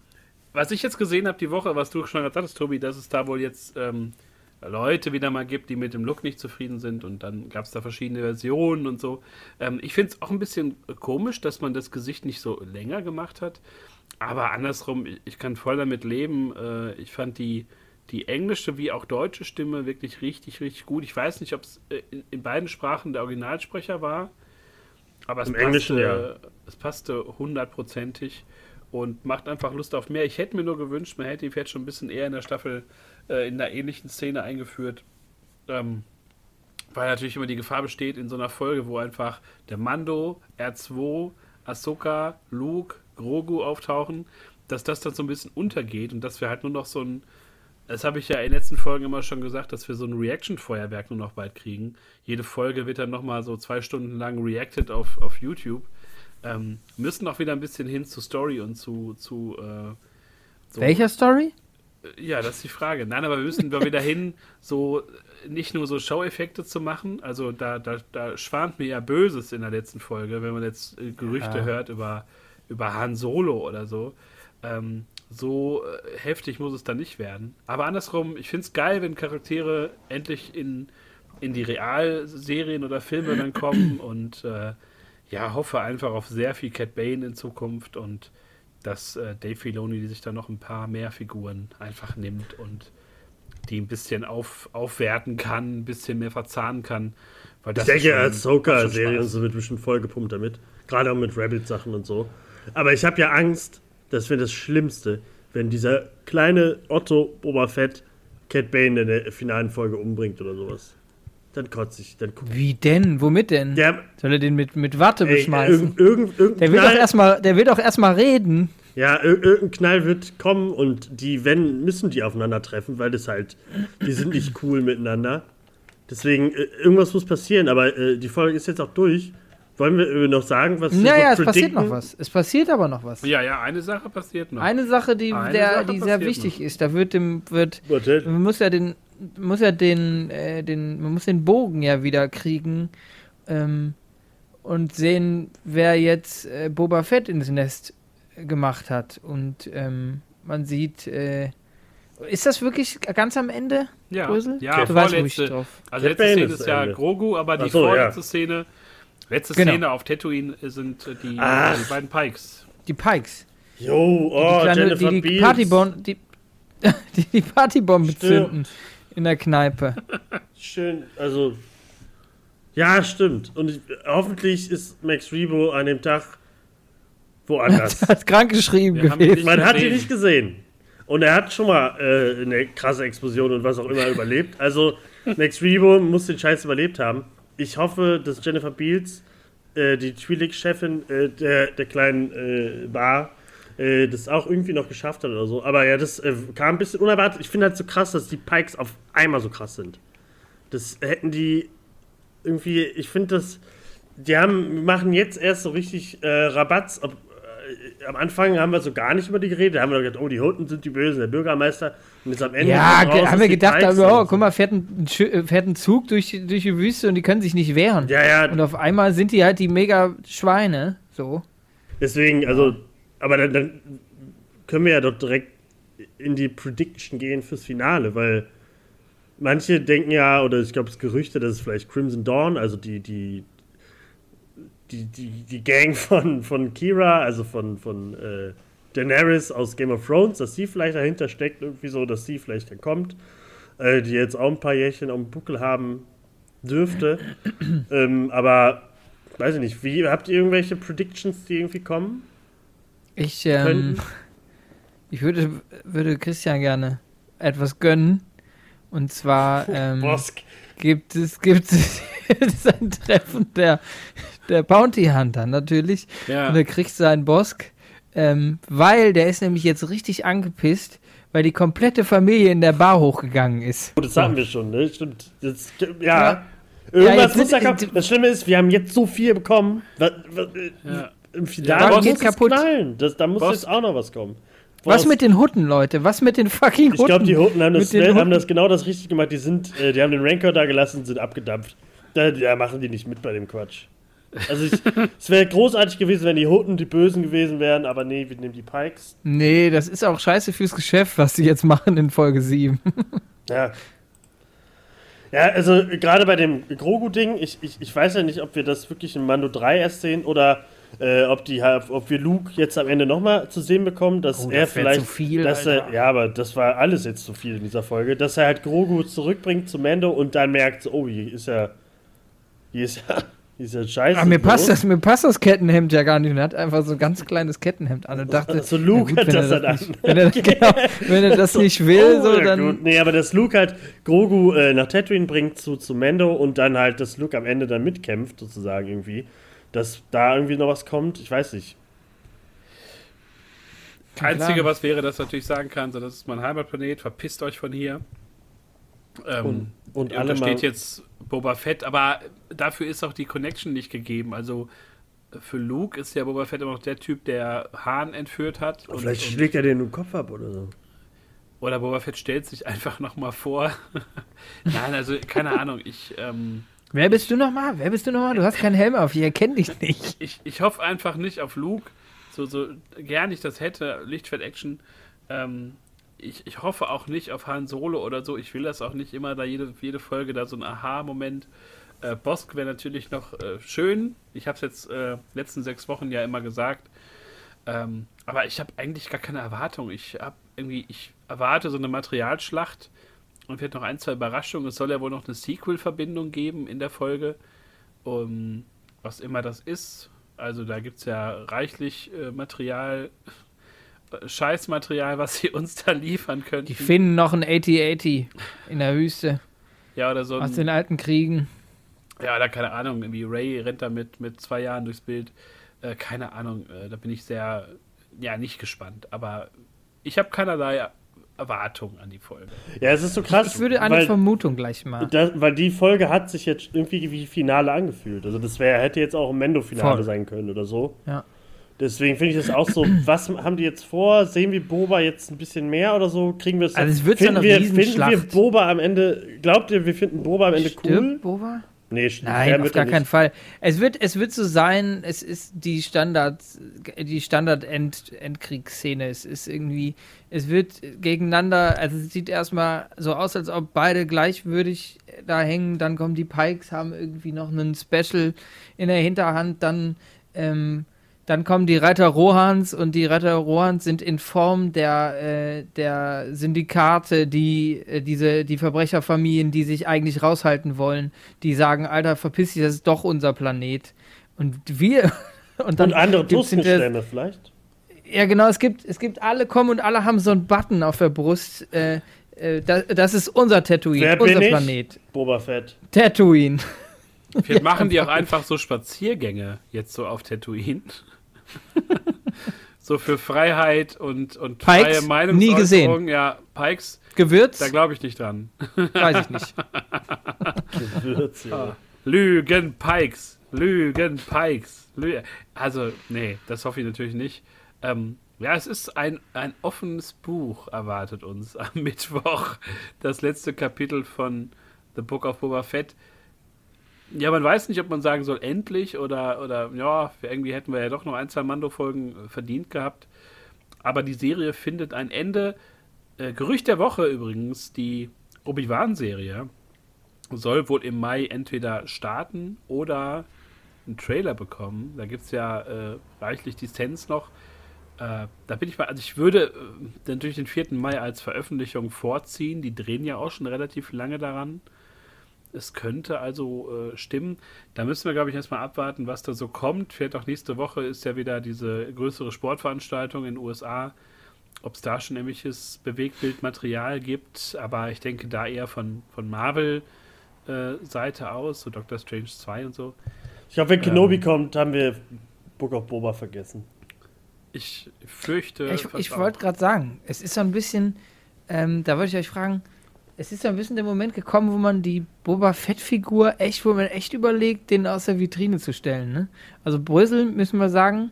S1: was ich jetzt gesehen habe die Woche, was du schon gesagt hast, Tobi, dass es da wohl jetzt ähm, Leute wieder mal gibt, die mit dem Look nicht zufrieden sind und dann gab es da verschiedene Versionen und so. Ähm, ich finde es auch ein bisschen komisch, dass man das Gesicht nicht so länger gemacht hat. Aber andersrum, ich- ich kann voll damit leben. Äh, ich fand die, die englische wie auch deutsche Stimme wirklich richtig, richtig gut. Ich weiß nicht, ob es äh, in, in beiden Sprachen der Originalsprecher war. Aber es
S2: Im
S1: passte,
S2: Englischen, ja.
S1: es passte hundertprozentig und macht einfach Lust auf mehr. Ich hätte mir nur gewünscht, man hätte ihn vielleicht schon ein bisschen eher in der Staffel äh, in einer ähnlichen Szene eingeführt. Ähm, weil natürlich immer die Gefahr besteht in so einer Folge, wo einfach der Mando, R2, Ahsoka, Luke, Grogu auftauchen, dass das dann so ein bisschen untergeht und dass wir halt nur noch so ein, das habe ich ja in den letzten Folgen immer schon gesagt, dass wir so ein Reaction-Feuerwerk nur noch bald kriegen. Jede Folge wird dann nochmal so zwei Stunden lang reacted auf, auf YouTube. Ähm, müssen auch wieder ein bisschen hin zu Story und zu, zu äh, so
S3: Welcher Story?
S1: ja, das ist die Frage. Nein, aber wir müssen wieder hin, so äh, nicht nur so Show-Effekte zu machen. Also da, da, da schwant mir ja Böses in der letzten Folge, wenn man jetzt äh, Gerüchte
S3: Ja.
S1: hört über, über Han Solo oder so. Ähm, so äh, heftig muss es dann nicht werden. Aber andersrum, ich finde es geil, wenn Charaktere endlich in, in die Realserien oder Filme dann kommen *clears throat* und äh, ja, hoffe einfach auf sehr viel Cat Bane in Zukunft und dass äh, Dave Filoni sich da noch ein paar mehr Figuren einfach nimmt und die ein bisschen auf, aufwerten kann, ein bisschen mehr verzahnen kann. Weil
S2: Ich
S1: das
S2: denke,
S1: ist schon-
S2: als Soka-Serie wird bestimmt vollgepumpt damit. Gerade auch mit Rabbit-Sachen und so. Aber ich habe ja Angst, das wäre das Schlimmste, wenn dieser kleine Otto Boba Fett Cat Bane in der finalen Folge umbringt oder sowas. Dann kotze ich. Dann
S3: Wie denn? Womit denn?
S2: der,
S3: Soll er den mit, mit Watte
S2: ey,
S3: beschmeißen?
S2: irgend, irgend, irgendein
S3: der will doch
S2: Knall,
S3: erstmal, der will doch erstmal reden.
S2: ja, ir- irgendein Knall wird kommen und die, wenn, müssen die aufeinandertreffen, weil das halt, die sind nicht cool miteinander. Deswegen, äh, irgendwas muss passieren, aber äh, die Folge ist jetzt auch durch. Wollen wir noch sagen, was wir
S3: Naja,
S2: so
S3: es passiert noch was. Es passiert aber noch was.
S1: Ja, ja, eine Sache passiert noch.
S3: Eine Sache, die,
S1: Eine
S3: der,
S1: Sache
S3: die sehr
S1: passiert
S3: wichtig ist, da wird dem, wird,
S2: Warte.
S3: man muss ja den, muss ja den, äh, den, man muss den Bogen ja wieder kriegen ähm, und sehen, wer jetzt äh, Boba Fett ins Nest gemacht hat. Und ähm, man sieht, äh, ist das wirklich ganz am Ende,
S1: ja,
S3: Brösel?
S1: ja
S3: du weißt, wo ich
S1: vorletzte.
S3: drauf.
S1: Also letzte Szene
S2: ist
S1: ja
S2: Ende.
S1: Grogu, aber die
S2: so,
S1: vorletzte
S2: ja.
S1: Szene, letzte
S3: Genau.
S1: Szene auf Tatooine sind äh, die,
S2: Ach.
S1: die beiden Pikes.
S3: Die Pikes.
S2: Jo, oh,
S3: die, kleine,
S2: Jennifer
S3: die, die. Partybomben, die, *laughs* die, die Partybomben zünden in der Kneipe.
S2: Schön, also. Ja, stimmt. Und ich, hoffentlich ist Max Rebo an dem Tag woanders. *laughs*
S3: hat krank geschrieben
S1: Wir haben
S3: gewesen.
S2: Man hat ihn nicht gesehen. Und er hat schon mal äh, eine krasse Explosion und was auch immer überlebt. Also, *laughs* Max Rebo muss den Scheiß überlebt haben. Ich hoffe, dass Jennifer Beals, äh, die Twi'lek-Chefin äh, der, der kleinen äh, Bar, äh, das auch irgendwie noch geschafft hat oder so. Aber ja, das äh, kam ein bisschen unerwartet. Ich finde halt so krass, dass die Pikes auf einmal so krass sind. Das hätten die irgendwie, ich finde das, die haben, machen jetzt erst so richtig äh, Rabatz. Ob, am Anfang haben wir so gar nicht über die geredet. Da haben wir gedacht, oh, die Hutten sind die Bösen, der Bürgermeister. Und jetzt am Ende.
S3: Ja,
S2: raus,
S3: haben wir gedacht, aber, oh, guck mal, fährt ein, Schö- fährt ein Zug durch, durch die Wüste und die können sich nicht wehren.
S2: Ja, ja,
S3: Und auf einmal sind die halt die mega Schweine. So.
S2: deswegen, also, aber dann, dann können wir ja doch direkt in die Prediction gehen fürs Finale, weil manche denken ja, oder ich glaube, es Gerüchte, dass es vielleicht Crimson Dawn, also die, die, die, die, die Gang von, von Kira, also von, von äh, Daenerys aus Game of Thrones, dass sie vielleicht dahinter steckt, irgendwie so, dass sie vielleicht dann kommt, äh, die jetzt auch ein paar Jährchen auf dem Buckel haben dürfte. *clears throat* ähm, aber weiß ich nicht, wie habt ihr irgendwelche Predictions, die irgendwie kommen?
S3: Ich, ähm, ich würde, würde Christian gerne etwas gönnen. Und zwar ähm, gibt es, *laughs* gibt es ein Treffen der, der Bounty Hunter natürlich.
S1: Ja.
S3: Und er kriegt seinen Bosk, ähm, weil der ist nämlich jetzt richtig angepisst, weil die komplette Familie in der Bar hochgegangen ist.
S2: Gut, das hatten wir schon, ne? Stimmt. Das, ja.
S3: Ja.
S2: Irgendwas
S3: Ja, jetzt
S2: muss da
S3: sind-
S2: kommen. Das Schlimme ist, wir haben jetzt so viel bekommen. Was, was, äh,
S1: Ja.
S2: Im
S3: Ja,
S2: Finale
S3: Bosk
S2: muss
S3: geht
S2: es
S3: kaputt.
S2: knallen. Das, da muss
S1: Bosk.
S2: jetzt auch noch was kommen.
S3: Was
S2: Bosk.
S3: mit den Hutten, Leute? Was mit den fucking Hutten?
S2: Ich glaube, die Hutten haben, das,
S3: den
S2: haben
S3: Hutten.
S2: das genau das richtig gemacht. Die sind, äh, die haben den Rancor da gelassen und sind abgedampft. Da, da machen die nicht mit bei dem Quatsch. Also ich, es wäre großartig gewesen, wenn die Hutten die Bösen gewesen wären, aber nee, wir nehmen die Pikes.
S3: Nee, das ist auch scheiße fürs Geschäft, was sie jetzt machen in Folge 7.
S2: Ja. Ja, also gerade bei dem Grogu-Ding, ich, ich, ich weiß ja nicht, ob wir das wirklich in Mando 3 erst sehen oder äh, ob, die, ob wir Luke jetzt am Ende nochmal zu sehen bekommen, dass
S3: Oh,
S2: er
S3: das
S2: vielleicht.
S3: zu viel,
S2: dass
S3: Alter.
S2: er, ja, aber das war alles jetzt zu viel in dieser Folge, dass er halt Grogu zurückbringt zu Mando und dann merkt, oh, hier ist ja. Hier ist ja. Ist ja scheiße.
S3: Aber mir passt,
S2: los.
S3: das, mir passt das Kettenhemd ja gar nicht. Und er hat einfach so ein ganz kleines Kettenhemd an und dachte,
S2: So Luke
S3: na
S2: hat
S3: wenn,
S2: das
S3: er
S2: dann
S3: nicht, wenn, er, *laughs* genau, wenn er das nicht will,
S2: Oh,
S3: so
S2: ja,
S3: dann.
S2: gut. Nee, aber dass Luke halt Grogu äh, nach Tatooine bringt zu, zu Mando und dann halt, dass Luke am Ende dann mitkämpft, sozusagen irgendwie. Dass da irgendwie noch was kommt, ich weiß nicht.
S1: Einzige, was wäre, dass ich natürlich sagen kann, so, das ist mein Heimatplanet, verpisst euch von hier. Ähm,
S2: Und, und alle mal.
S1: untersteht jetzt Boba Fett, aber dafür ist auch die Connection nicht gegeben. Also für Luke ist ja Boba Fett immer noch der Typ, der Hahn entführt hat. Und,
S2: Vielleicht
S1: und,
S2: schlägt er den im Kopf ab oder so.
S1: oder Boba Fett stellt sich einfach nochmal vor. *laughs* Nein, also keine Ahnung. Ich, ähm,
S3: Wer bist du nochmal? Wer bist du nochmal? Du hast keinen Helm auf, ich erkenne dich nicht. *laughs*
S1: ich, ich hoffe einfach nicht auf Luke, so, so gern ich das hätte, Lichtfett-Action. Ähm, ich, ich hoffe auch nicht auf Han Solo oder so. Ich will das auch nicht immer, da jede, jede Folge da so ein Aha-Moment. Äh, Bosk wäre natürlich noch äh, schön. Ich habe es jetzt äh, letzten sechs Wochen ja immer gesagt. Ähm, aber ich habe eigentlich gar keine Erwartung. Ich habe irgendwie, ich erwarte so eine Materialschlacht und wird noch ein, zwei Überraschungen. Es soll ja wohl noch eine Sequel-Verbindung geben in der Folge. Um, was immer das ist. Also da gibt es ja reichlich äh, Material, Scheißmaterial, was sie *laughs* uns da liefern könnten.
S3: Die finden noch ein 8080 in der Wüste
S1: ja, oder so.
S3: aus den alten Kriegen.
S1: ja, oder keine Ahnung, irgendwie Ray rennt da mit, mit zwei Jahren durchs Bild. Äh, keine Ahnung, äh, da bin ich sehr, ja, nicht gespannt. Aber ich habe keinerlei Erwartung an die Folge.
S2: Ja, es ist so krass.
S3: Ich würde eine
S2: weil,
S3: Vermutung gleich mal.
S2: das, weil die Folge hat sich jetzt irgendwie wie Finale angefühlt. Also das wäre hätte jetzt auch ein Mendo-Finale sein können oder so.
S3: Ja.
S2: Deswegen finde ich das auch so, *clears throat* was haben die jetzt vor? Sehen wir Boba jetzt ein bisschen mehr oder so? Kriegen wir es
S3: Also es wird so
S2: finden
S3: eine
S2: wir, Finden wir. Boba am Ende, glaubt ihr, wir finden Boba am Ende cool?
S3: Stirbt Boba?
S2: Nee,
S3: Nein, auf gar keinen. Fall. Es wird, es wird so sein, es ist die Standard, die Standard-Endkriegsszene. Es ist irgendwie, es wird gegeneinander, also es sieht erstmal so aus, als ob beide gleichwürdig da hängen. Dann kommen die Pikes, haben irgendwie noch einen Special in der Hinterhand. Dann, ähm, dann kommen die Reiter Rohans und die Reiter Rohans sind in Form der, äh, der Syndikate, die äh, diese die Verbrecherfamilien, die sich eigentlich raushalten wollen, die sagen, Alter, verpiss dich, das ist doch unser Planet. Und wir *laughs* und dann
S2: Und andere Tuskenstämme vielleicht?
S3: ja, genau, es gibt, es gibt alle kommen und alle haben so einen Button auf der Brust. Äh, äh, das, das ist unser Tatooine,
S2: Wer
S3: unser
S2: bin ich?
S3: Planet.
S2: Boba Fett.
S3: Tatooine.
S1: Vielleicht *laughs* machen die auch einfach so Spaziergänge jetzt so auf Tatooine. *laughs* so für Freiheit und, und
S3: Pikes?
S1: freie Meinungsäußerung.
S3: Nie gesehen.
S1: Ja, Pikes,
S3: Gewürz?
S1: da glaube ich nicht dran. *laughs*
S3: Weiß ich nicht.
S2: Gewürz, ja.
S1: Ah. Lügen, Pikes. Lügen, Pikes. Lü also, nee, das hoffe ich natürlich nicht. Ähm, ja, es ist ein, ein offenes Buch, erwartet uns am *laughs* Mittwoch. Das letzte Kapitel von The Book of Boba Fett. Ja, man weiß nicht, ob man sagen soll, endlich oder, oder ja, irgendwie hätten wir ja doch noch ein, zwei Mando-Folgen äh, verdient gehabt. Aber die Serie findet ein Ende. Äh, Gerücht der Woche übrigens, die Obi-Wan-Serie soll wohl im Mai entweder starten oder einen Trailer bekommen. Da gibt es ja äh, reichlich Dissens noch. Äh, da bin ich mal, also ich würde äh, natürlich den 4. Mai als Veröffentlichung vorziehen. Die drehen ja auch schon relativ lange daran. Es könnte also äh, stimmen. Da müssen wir, glaube ich, erstmal abwarten, was da so kommt. Vielleicht auch nächste Woche ist ja wieder diese größere Sportveranstaltung in den USA. Ob es da schon irgendwelches Bewegtbildmaterial gibt, aber ich denke da eher von, von Marvel-Seite äh, aus, so Doctor Strange 2 und so.
S2: Ich glaube, wenn Kenobi ähm, kommt, haben wir Book of Boba vergessen.
S1: Ich fürchte.
S3: ich ich wollte gerade sagen, es ist so ein bisschen, ähm, da wollte ich euch fragen, es ist so ein bisschen der Moment gekommen, wo man die Boba Fett-Figur echt, wo man echt überlegt, den aus der Vitrine zu stellen. Ne? Also Brösel, müssen wir sagen,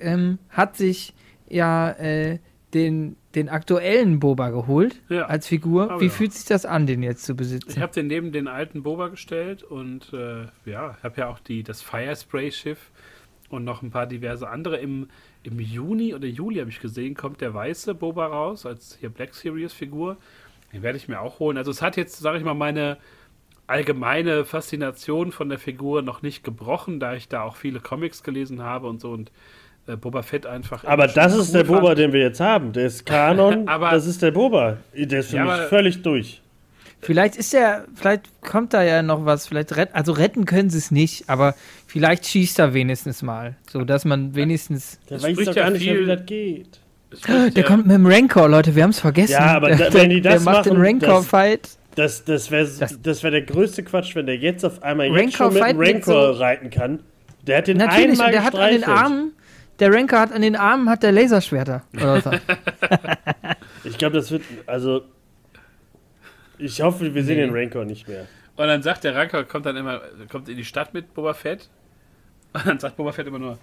S3: ähm, hat sich ja äh, den, den aktuellen Boba geholt ja. als Figur. Aber Wie ja. fühlt sich das an, den jetzt zu besitzen?
S1: Ich habe den neben den alten Boba gestellt und äh, ja, habe ja auch die, das Firespray-Schiff und noch ein paar diverse andere. Im, im Juni oder Juli habe ich gesehen, kommt der weiße Boba raus als hier Black Series-Figur. Den werde ich mir auch holen. Also es hat jetzt, sage ich mal, meine allgemeine Faszination von der Figur noch nicht gebrochen, da ich da auch viele Comics gelesen habe und so und äh, Boba Fett einfach.
S2: Aber das ist der Boba, den wir jetzt haben. Der ist Kanon, *laughs* aber, das ist der Boba. Der ist für ja, mich völlig durch.
S3: Vielleicht ist er, vielleicht kommt da ja noch was, vielleicht retten, also retten können sie es nicht, aber vielleicht schießt er wenigstens mal, so dass man wenigstens.
S2: Der weiß doch gar nicht, wie das geht.
S3: Der ja. kommt mit dem Rancor, Leute, wir haben es vergessen.
S2: Ja, aber *laughs* da, wenn die das der macht
S3: machen, den Rancor-Fight.
S2: Das, das wäre das, das wär der größte Quatsch, wenn der jetzt auf einmal jetzt schon mit dem Rancor so reiten kann. Der hat den Natürlich, einmal
S3: der hat an den Armen, der Rancor hat an den Armen hat der Laserschwerter. *laughs*
S2: ich glaube, das wird, also ich hoffe, wir sehen nee. den Rancor nicht mehr.
S1: Und dann sagt der Rancor, kommt dann immer, kommt in die Stadt mit Boba Fett. *laughs* Und dann sagt Boba Fett immer nur,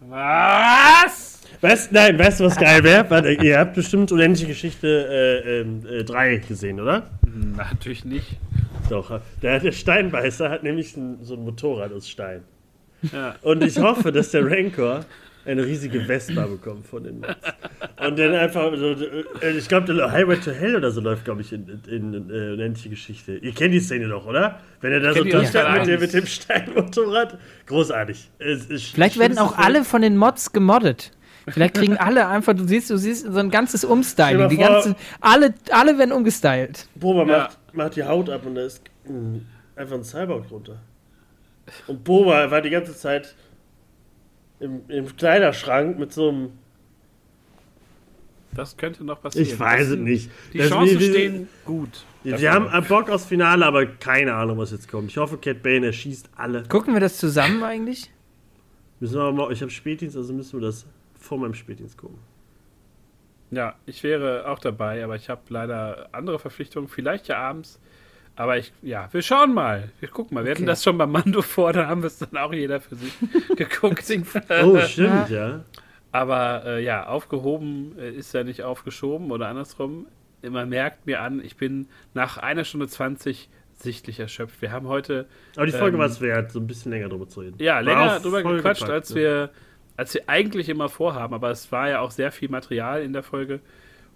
S1: was?
S2: Weißt, nein, weißt du, was geil wäre? Ihr habt bestimmt Unendliche Geschichte 3 äh, äh, gesehen, oder?
S1: Natürlich nicht.
S2: Doch, der, der Steinbeißer hat nämlich ein, so ein Motorrad aus Stein. Ja. Und ich hoffe, dass der Rancor eine riesige Vespa bekommt von den Mods. Und dann einfach so, äh, ich glaube, Highway to Hell oder so läuft, glaube ich, in, in, in, in unendliche Geschichte. Ihr kennt die Szene doch, oder? Wenn er da so durchsteigt mit, mit dem Steinmotorrad. Großartig.
S3: Vielleicht werden auch alle von den Mods gemoddet. Vielleicht kriegen alle einfach, du siehst, du siehst so ein ganzes Umstyling. Die ganze, alle, alle werden umgestylt.
S2: Boba ja. macht, macht die Haut ab und da ist mh, einfach ein Cyborg drunter. Und Boba war die ganze Zeit im, im Kleiderschrank mit so einem.
S1: Das könnte noch passieren.
S2: Ich weiß es nicht.
S1: Die das Chancen wie, stehen gut.
S2: Wir haben Bock aufs Finale, aber keine Ahnung, was jetzt kommt. Ich hoffe, Cat Bane erschießt alle.
S3: Gucken wir das zusammen eigentlich?
S2: Müssen wir mal, ich habe Spätdienst, also müssen wir das vor meinem Spätdienst gucken.
S1: Ja, ich wäre auch dabei, aber ich habe leider andere Verpflichtungen, vielleicht ja abends. Aber ich, ja, wir schauen mal. Wir gucken mal. Wir okay. hatten das schon bei Mando vor, da haben wir es dann auch jeder für sich *laughs* geguckt.
S2: oh, stimmt, ja.
S1: Aber äh, ja, aufgehoben äh, ist ja nicht aufgeschoben oder andersrum. Man merkt mir an, ich bin nach einer Stunde 20 sichtlich erschöpft. Wir haben heute.
S2: Aber die Folge ähm, war es wert, so ein bisschen länger drüber zu reden.
S1: Ja, länger drüber gequatscht, gepackt, als wir als wir eigentlich immer vorhaben. Aber es war ja auch sehr viel Material in der Folge.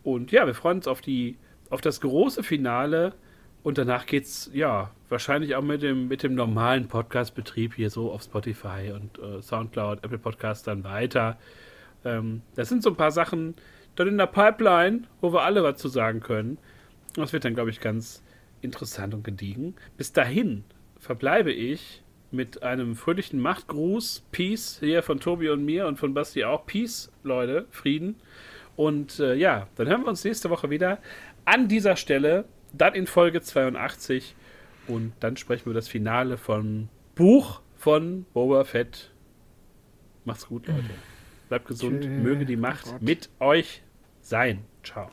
S1: Und ja, wir freuen uns auf die, auf das große Finale. Und danach geht's ja wahrscheinlich auch mit dem, mit dem normalen Podcast-Betrieb hier so auf Spotify und äh, Soundcloud, Apple Podcast dann weiter. Ähm, das sind so ein paar Sachen dann in der Pipeline, wo wir alle was zu sagen können. Das wird dann, glaube ich, ganz interessant und gediegen. Bis dahin verbleibe ich mit einem fröhlichen Machtgruß. Peace hier von Tobi und mir und von Basti auch. Peace, Leute, Frieden. Und äh, ja, dann hören wir uns nächste Woche wieder an dieser Stelle, dann in Folge 82. Und dann sprechen wir über das Finale von Buch von Boba Fett. Macht's gut, Leute. Bleibt gesund. Tschö. Möge die Macht oh mit euch sein. Ciao.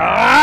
S1: Ah!